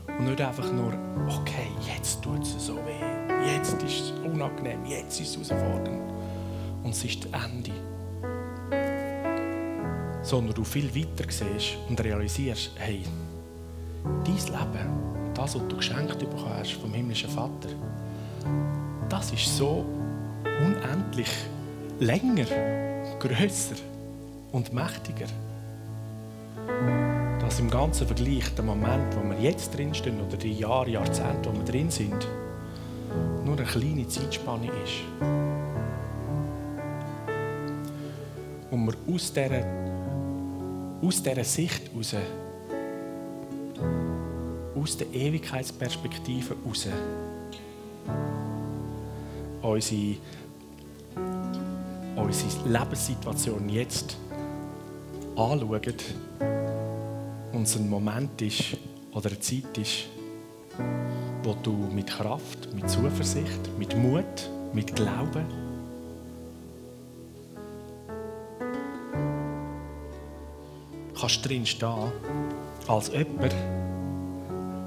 Und nicht einfach nur, okay, jetzt tut es so weh, jetzt ist es unangenehm, jetzt ist es herausfordernd. Und es ist das Ende. Sondern du viel weiter siehst und realisierst, hey, dein Leben, das, was du geschenkt bekommen hast vom himmlischen Vater, das ist so unendlich länger, größer und mächtiger. Dass im ganzen Vergleich der Moment, wo wir jetzt drinstehen oder die Jahre, Jahrzehnte, wo wir drin sind, nur eine kleine Zeitspanne ist. Und wir aus dieser, aus dieser Sicht heraus aus der Ewigkeitsperspektive heraus unsere, unsere Lebenssituation jetzt anschauen und es ein Moment ist oder eine Zeit ist, wo du mit Kraft, mit Zuversicht, mit Mut, mit Glauben kannst drin stehen als jemand,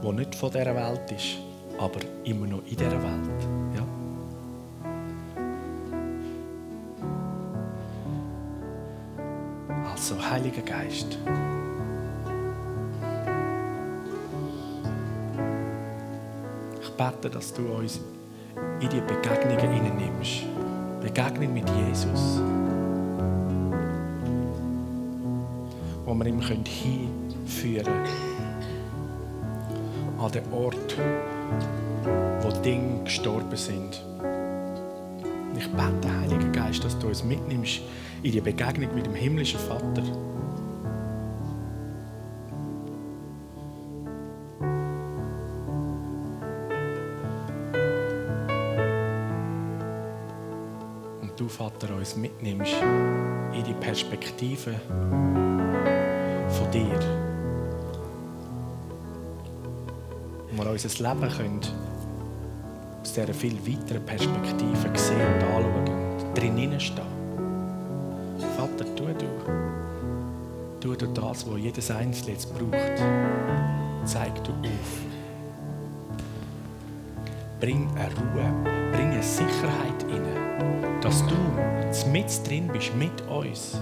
der nicht von dieser Welt ist, aber immer noch in dieser Welt. Ja? Heiliger Geist. Ich bete, dass du uns in die Begegnungen hineinnimmst. Begegnung mit Jesus. Wo wir ihm hinführen können an den Ort, wo Dinge gestorben sind. Ich bete, Heiliger Geist, dass du uns mitnimmst in die Begegnung mit dem himmlischen Vater. Und du, Vater, uns mitnimmst in die Perspektive von dir. wir unser Leben können aus dieser viel weiteren Perspektive sehen und anschauen und drinnen stehen. Tu du das, was jedes Einzelne jetzt braucht. Zeig du auf. Bring eine Ruhe, bring eine Sicherheit rein, dass du mit drin bist, mit uns.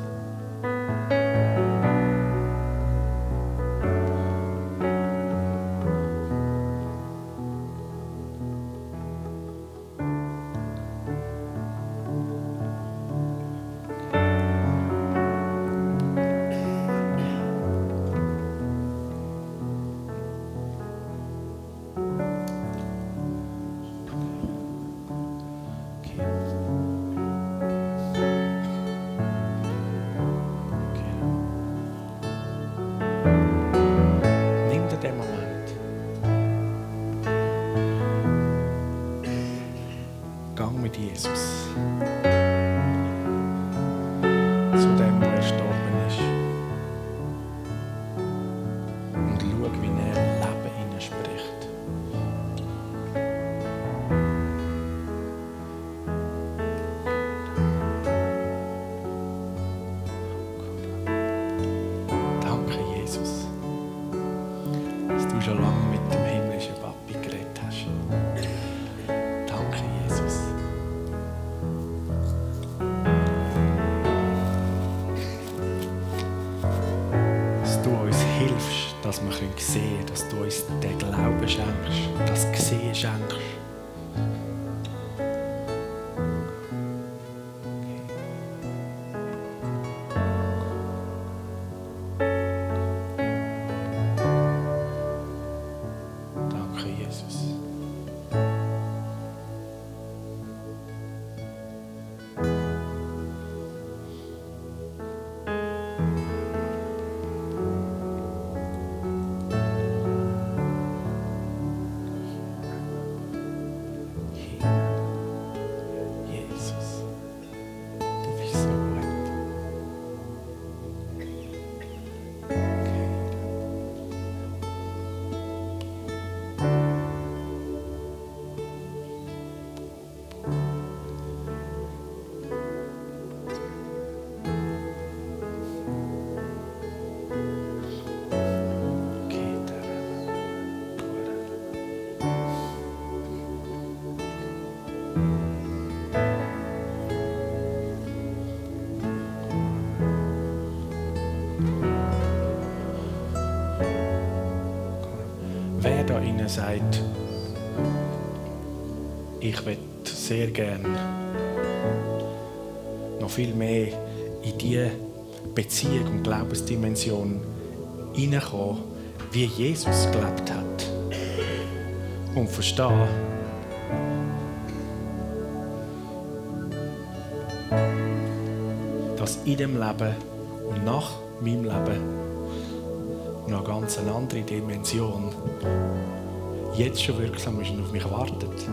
Sagt, ich will sehr gern noch viel mehr in diese Beziehung und Glaubensdimension hineinkommen, wie Jesus gelebt hat. Und verstehen, dass in dem Leben und nach meinem Leben noch eine ganz andere Dimension jetzt schon wirksam ist und auf mich wartet.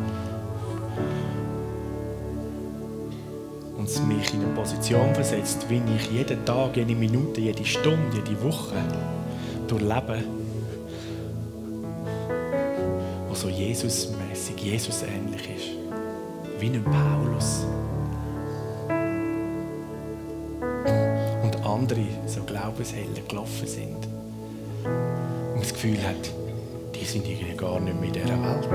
Und mich in eine Position versetzt, wie ich jeden Tag, jede Minute, jede Stunde, jede Woche durchlebe, was so Jesusmäßig, Jesus ähnlich ist. Wie ein Paulus. Und andere so Glaubenshelden gelaufen sind. Und das Gefühl hat, sind irgendwie gar nicht mehr in dieser Welt.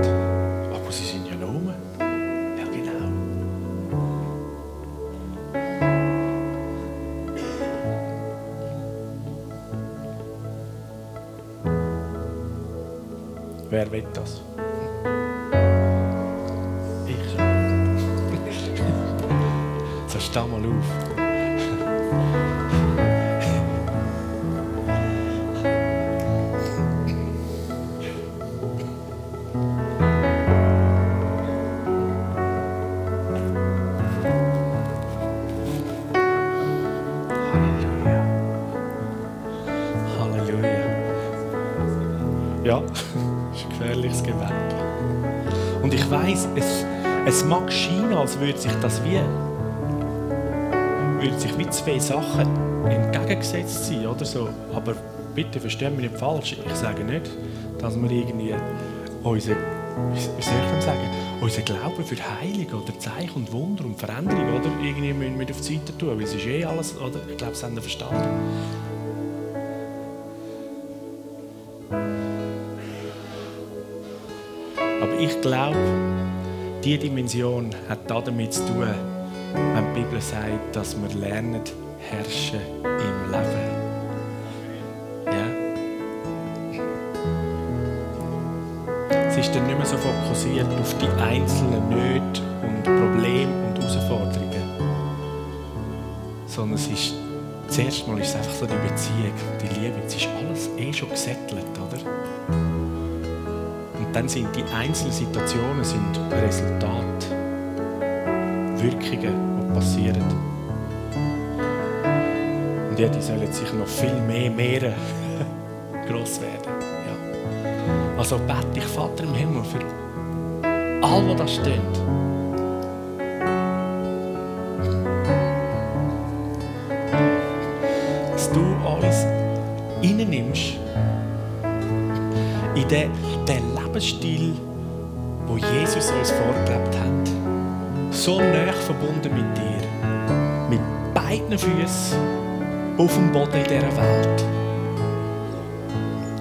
Aber sie sind ja noch rum. Ja, genau. Wer will das? Ich. So, steh mal auf. Es, es mag scheinen, als würde sich das wie, würde sich wie zwei Sachen entgegengesetzt sein oder so. Aber bitte verstehen mich nicht falsch. Ich sage nicht, dass wir irgendwie unser, wie soll ich sagen, unser Glauben für Heilung oder Zeichen und Wunder und Veränderung oder irgendwie müssen wir auf die Seite tun, weil es ist eh alles, oder? Ich glaube, das haben wir verstanden. Aber ich glaube, diese Dimension hat damit zu tun, wenn die Bibel sagt, dass wir lernen, herrschen im Leben. Ja? Es ist dann nicht mehr so fokussiert auf die einzelnen Nöte und Probleme und Herausforderungen, sondern es ist zuerst mal ist es einfach so die Beziehung, die Liebe. Es ist alles eh schon gesettelt, oder? Dann sind die einzelnen Situationen sind Resultat, Wirkungen, die passieren. Und ja, die sollen sich noch viel mehr mehren, gross werden. Ja. Also bete ich, Vater im Himmel, für all, was da steht. Dass du uns reinnimmst in den Lebensstil, wo Jesus uns vorgelebt hat. So nah verbunden mit dir. Mit beiden Füßen auf dem Boden in dieser Welt.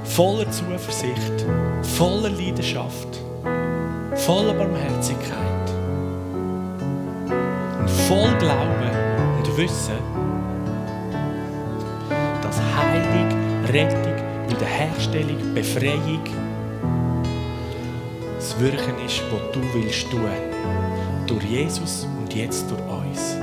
Voller Zuversicht, voller Leidenschaft, voller Barmherzigkeit. Und voll Glauben und Wissen, dass Heilung, Rettung, Wiederherstellung, Befreiung das Wirken ist, was du willst tun. Durch Jesus und jetzt durch uns.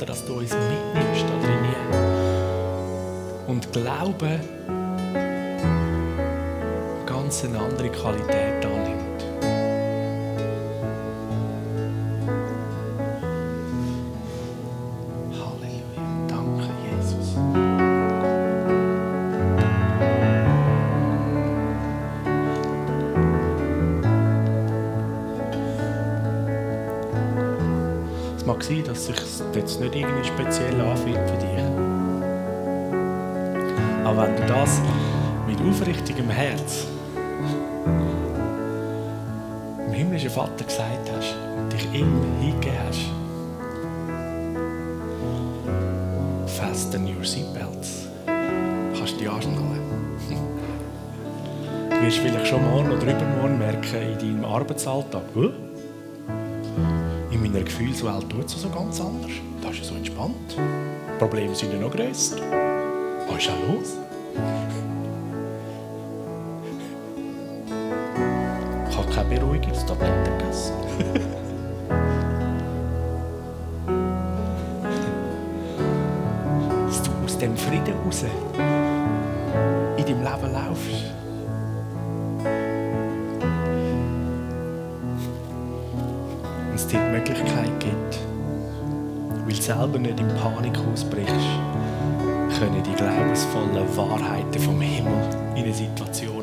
Vater, dass du uns mitnimmst da drin. Und Glauben ganz eine andere Qualität annimmt. Sein, dass sich jetzt nicht irgendwie speziell anfühlt für dich. Aber wenn du das mit aufrichtigem Herz dem himmlischen Vater gesagt hast dich ihm hingegeben hast, fasten your seatbelts. Kannst du die anschnallen. Du wirst vielleicht schon morgen oder übermorgen merken in deinem Arbeitsalltag, «Huh? in meiner Gefühlswelt tut es so ganz anders. Das ist ja so entspannt. Die Probleme sind ja noch grösser. Was ist da los? Selber nicht in Panik ausbrichst, können die glaubensvollen Wahrheiten vom Himmel in eine Situation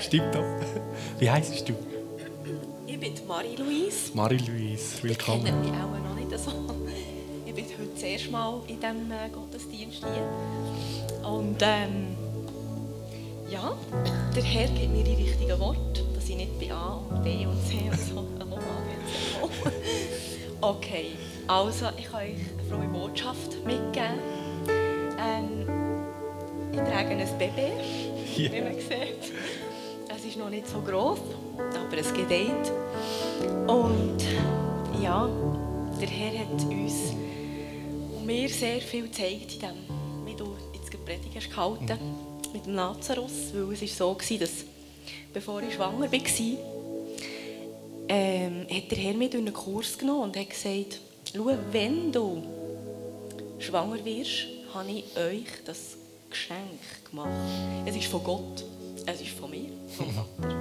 Stimmt doch. Wie heisst du? Ich bin Marie-Louise. Marie-Louise, Ich willkommen. kenne mich auch noch nicht so. Ich bin heute das erste Mal in diesem äh, Gottesdienst hier. Und ähm, ja, der Herr gibt mir die richtigen Worte, dass ich nicht bei A und B und C und so. Okay, also ich kann euch eine frohe Botschaft mitgeben. Ähm, ich trage ein Baby, Ja. wie man sieht. Ist noch nicht so groß, aber es gedeiht. Und ja, der Herr hat uns und mir sehr viel gezeigt, in dem, wie du jetzt gerade Predigt hast gehalten mit dem Lazarus. Weil es war so, gewesen, dass bevor ich schwanger war, ähm, hat der Herr mich durch einen Kurs genommen und hat gesagt, schau, wenn du schwanger wirst, habe ich euch das Geschenk gemacht. Es ist von Gott, es ist von mir, vom Vater.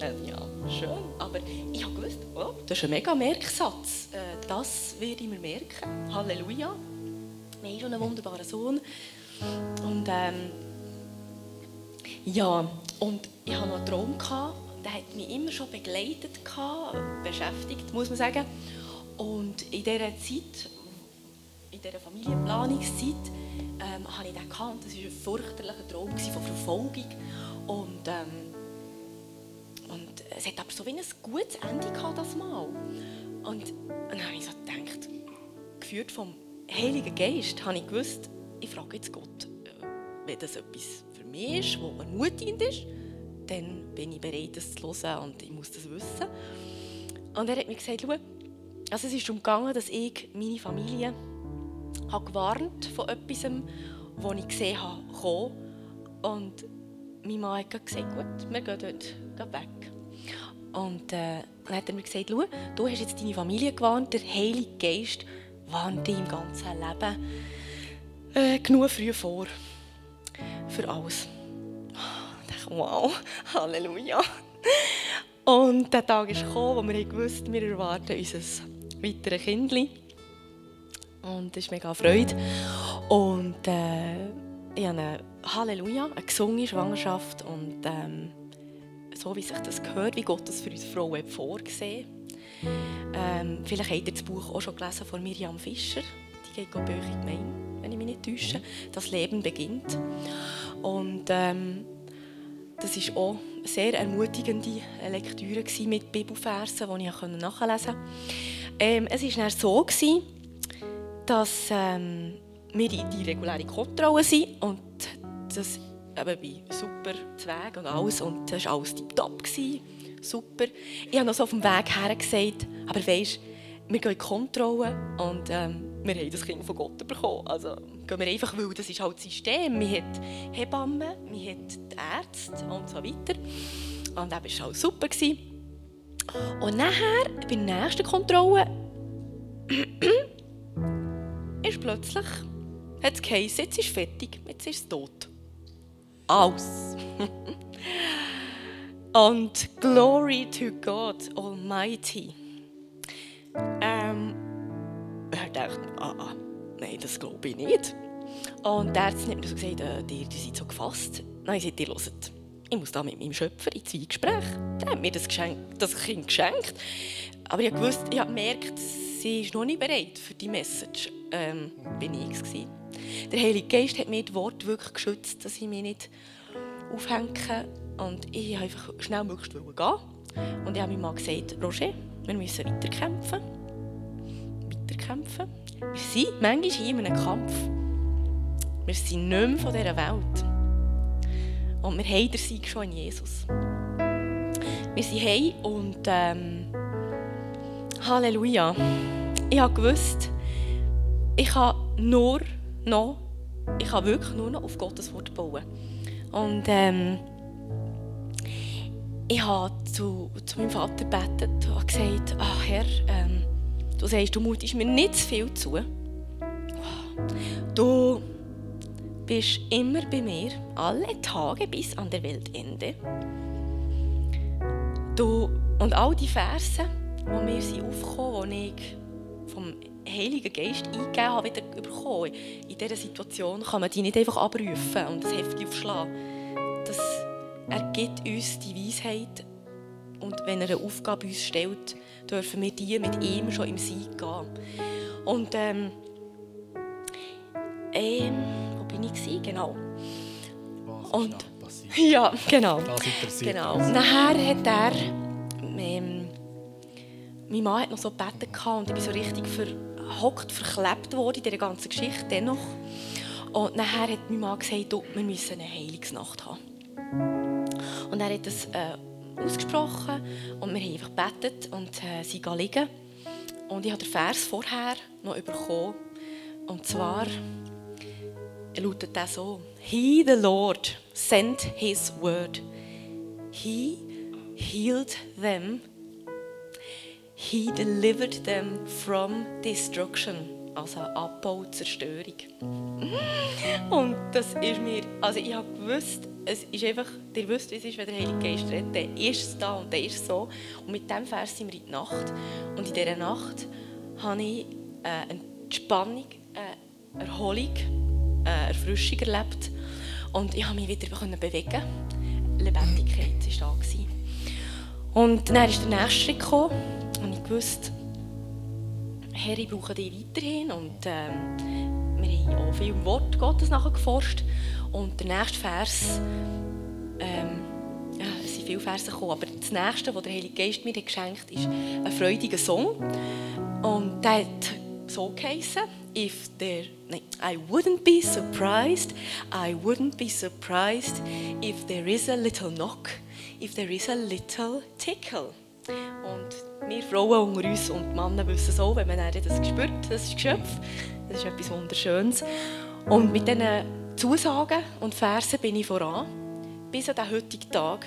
äh, ja, schön. Aber ich habe gewusst, oh, das ist ein mega Merksatz. Äh, das werde ich mir merken. Halleluja. Wir haben schon einen wunderbaren Sohn. Und ähm, ja, und ich hatte noch einen Traum, gehabt, der hat mich immer schon begleitet, gehabt, beschäftigt, muss man sagen. Und in dieser Zeit, in dieser Familienplanungszeit, ähm, hatte ich den gehabt. Das war ein fürchterlicher Traum von Verfolgung. Und, ähm, und es hat aber so wie ein gutes Ende gehabt, das Mal. Und dann habe ich so gedacht, geführt vom Heiligen Geist, habe ich gewusst, ich frage jetzt Gott, äh, wenn das etwas für mich ist, was ermutigend ist, dann bin ich bereit, das zu hören und ich muss das wissen. Und er hat mir gesagt, schau, also es ist darum gegangen, dass ich meine Familie habe gewarnt von etwas, was ich gesehen habe, kommen. Und mein Mann hat gesagt, gut, wir gehen dort weg. Und äh, dann hat er mir gesagt, schau, du hast jetzt deine Familie gewarnt, der Heilige Geist warnt dich im ganzen Leben äh, genug früh vor. Für alles. Ich dachte, wow, Halleluja. Und der Tag ist gekommen, wo wir wussten, wir erwarten unser weiteres Kindchen. Und das ist mega Freude. Und äh, ich habe eine Halleluja, eine gesunde Schwangerschaft. Und ähm, so wie sich das gehört, wie Gott das für uns Frauen vorgesehen ähm, Vielleicht habt ihr das Buch auch schon gelesen von Miriam Fischer. Die geht in die Gemeinde, wenn ich mich nicht täusche. Das Leben beginnt. Und ähm, das war auch eine sehr ermutigende Lektüre mit Bibelversen, die ich nachlesen konnte. Ähm, es war dann so, dass ähm, wir in die reguläre Kontrolle sind und das eben bei super Zweig und alles und das war alles tiptop. Super. Ich habe noch so auf dem Weg her gesagt, aber weisst, wir gehen in die Kontrolle und ähm, wir haben das Kind von Gott bekommen. Also gehen wir einfach, weil das ist halt das System. Man hat Hebammen, hat die Ärzte und so weiter. Und das war alles super. Und nachher, bei der nächsten Kontrolle, ist plötzlich, hat es geheißen, jetzt ist es fertig, jetzt ist es tot. Aus. Und Glory to God Almighty. Ähm, ich dachte, ah, ah, nein, das glaube ich nicht. Und der Arzt hat mir so gesagt, äh, die, die sind so gefasst. Nein, sie die hört. Ich muss da mit meinem Schöpfer in Zweigespräch. Der hat mir das, Geschenk, das Kind geschenkt. Aber ich gewusst, ich habe gemerkt, sie ist noch nicht bereit für die Message. Ähm, bin ich es Der Heilige Geist hat mir das Wort wirklich geschützt, dass ich mich nicht aufhänge. Und ich wollte einfach schnell möglichst gehen. Und ich habe meinem Mann gesagt, Roger, wir müssen weiterkämpfen. Weiterkämpfen. Wir sind manchmal hier in einem Kampf. Wir sind nicht mehr von dieser Welt. Und wir haben den Sieg schon in Jesus. Wir sind heim und ähm, Halleluja. Ich habe gewusst, ich kann nur noch, ich kann wirklich nur noch auf Gottes Wort bauen. Und ähm, ich habe zu, zu meinem Vater gebetet und gesagt, ach Herr, ähm, du sagst, du mutest mir nicht zu viel zu. Du bist immer bei mir, alle Tage bis an der Weltende. Du, und all die Verse, die mir sind aufgekommen, die ich vom Heiligen Geist eingegeben habe, wieder bekommen. In dieser Situation kann man die nicht einfach abrufen und das Heftchen aufschlagen. Das, er gibt uns die Weisheit und wenn er eine Aufgabe uns stellt, dürfen wir die mit ihm schon im Sieg gehen. Und ähm, ähm, wo bin ich gewesen? Genau. Was und, ja, genau. Das genau. uns. Nachher hat er ähm, mein Mann hat noch so gebeten und ich bin so richtig verhockt, verklebt worden in dieser ganzen Geschichte dennoch. Und nachher hat mein Mann gesagt, du, wir müssen eine Heilungsnacht haben. Und er hat das äh, ausgesprochen und wir haben einfach gebetet und äh, sind liegen. Und ich habe den Vers vorher noch bekommen. Und zwar lautet er so: He, the Lord, sent his word. He healed them. He delivered them from destruction. Also Abbau, Zerstörung. Und das ist mir, also ich habe gewusst, es ist einfach, ihr wisst, wie es ist, wenn der Heilige Geist redet, dann ist es da und dann ist so. Und mit diesem Vers sind wir in die Nacht. Und in dieser Nacht habe ich äh, eine Entspannung, eine Erholung, eine Erfrischung erlebt. Und ich habe mich wieder bewegen Lebendigkeit war da. Und dann ist der nächste Schritt gekommen und ich wusste, Herr, ich brauche dich weiterhin. Und ähm, wir haben auch viel im Wort Gottes nachher geforscht. Und der nächste Vers, ähm, ja, es sind viele Verse gekommen, aber das nächste, was der Heilige Geist mir geschenkt hat, ist ein freudiger Song. Und der hat so geheißen, if there, nein, I wouldn't be surprised, I wouldn't be surprised if there is a little knock, if there is a little tickle. Und wir Frauen unter uns und die Männer wissen es auch, wenn man das spürt, das Geschöpf, das ist etwas Wunderschönes. Und mit diesen Zusagen und Versen bin ich voran. bis an den heutigen Tag.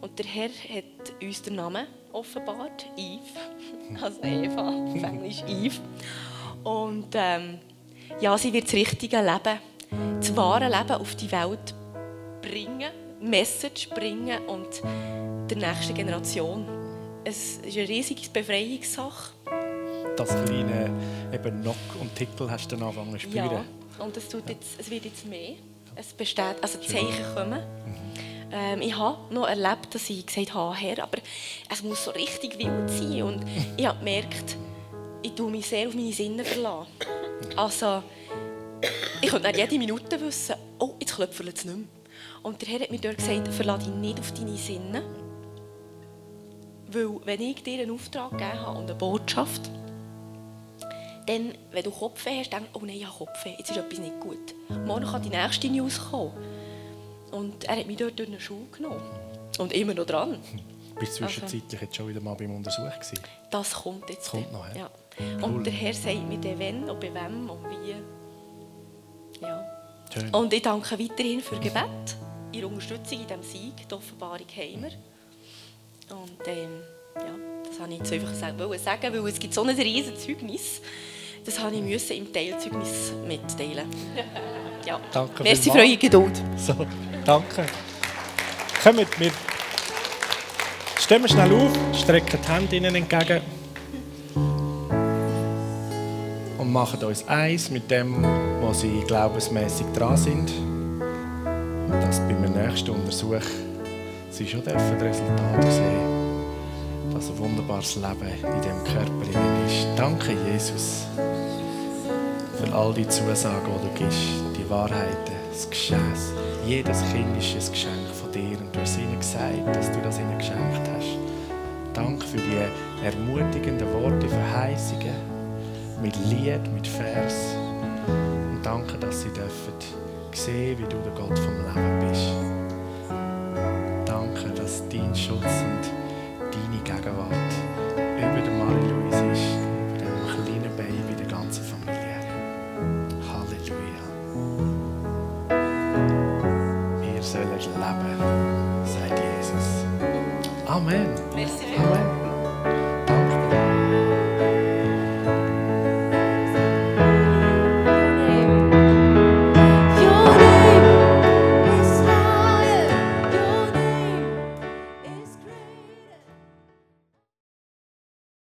Und der Herr hat uns den Namen offenbart, Eve, also Eva, auf Englisch Eve. Und ähm, ja, sie wird das richtige Leben, das wahre Leben auf die Welt bringen, Message bringen und der nächsten Generation. Es ist eine riesige Befreiungssache. Das kleine eben Knock und Tickel hast du dann angefangen zu spüren. Ja, und es, tut jetzt, es wird jetzt mehr. Es besteht, also die Zeichen kommen. Ähm, ich habe noch erlebt, dass ich gesagt habe, Herr, aber es muss so richtig wild sein. Und ich habe gemerkt, ich tue mich sehr auf meine Sinne verlassen. Also, ich könnte jede Minute wissen, oh, jetzt klopft es nicht mehr. Und der Herr hat mir dort gesagt, verlasse dich nicht auf deine Sinne. Weil, wenn ich dir einen Auftrag gegeben habe und eine Botschaft, dann, wenn du Kopfweh hast, denkst du, oh nein, ich habe Kopfweh, jetzt ist etwas nicht gut. Morgen kann die nächste News kommen. Und er hat mich dort durch eine Schule genommen. Und immer noch dran. Bist du zwischenzeitlich jetzt schon wieder mal beim Untersuch gewesen? Das kommt jetzt. Das kommt noch, ja. ja. Cool. Und der Herr sagt mir dann, wenn und bei wem und wie. Ja. Schön. Und ich danke weiterhin für Gebet, Ihre Unterstützung in diesem Sieg, die Offenbarung Heimer. Und ähm, ja, das habe ich jetzt einfach sagen, weil es gibt so ein riesiges Zeugnis, das habe ich müssen im Teilzeugnis mitteilen. Ja. Danke Merci für eure Geduld. So, danke. Kommt mit. Stehen wir schnell auf, strecken die Hände ihnen entgegen und machen uns eins mit dem, was sie glaubensmäßig dran sind. Und dass beim nächsten Untersuch sie schon dürfen Resultate sehen, dass ein wunderbares Leben in dem Körper ist. Danke, Jesus, für all die Zusagen, die du gibst, die Wahrheiten, das Geschenk. Jedes Kind ist ein Geschenk von dir und du hast ihnen gesagt, dass du das ihnen geschenkt hast. Danke für die ermutigenden Worte, Verheißungen, mit Lied, mit Vers. Und danke, dass sie dürfen sehen, wie du der Gott vom Leben bist. Dass dein Schutz und deine Gegenwart über der Marie-Louise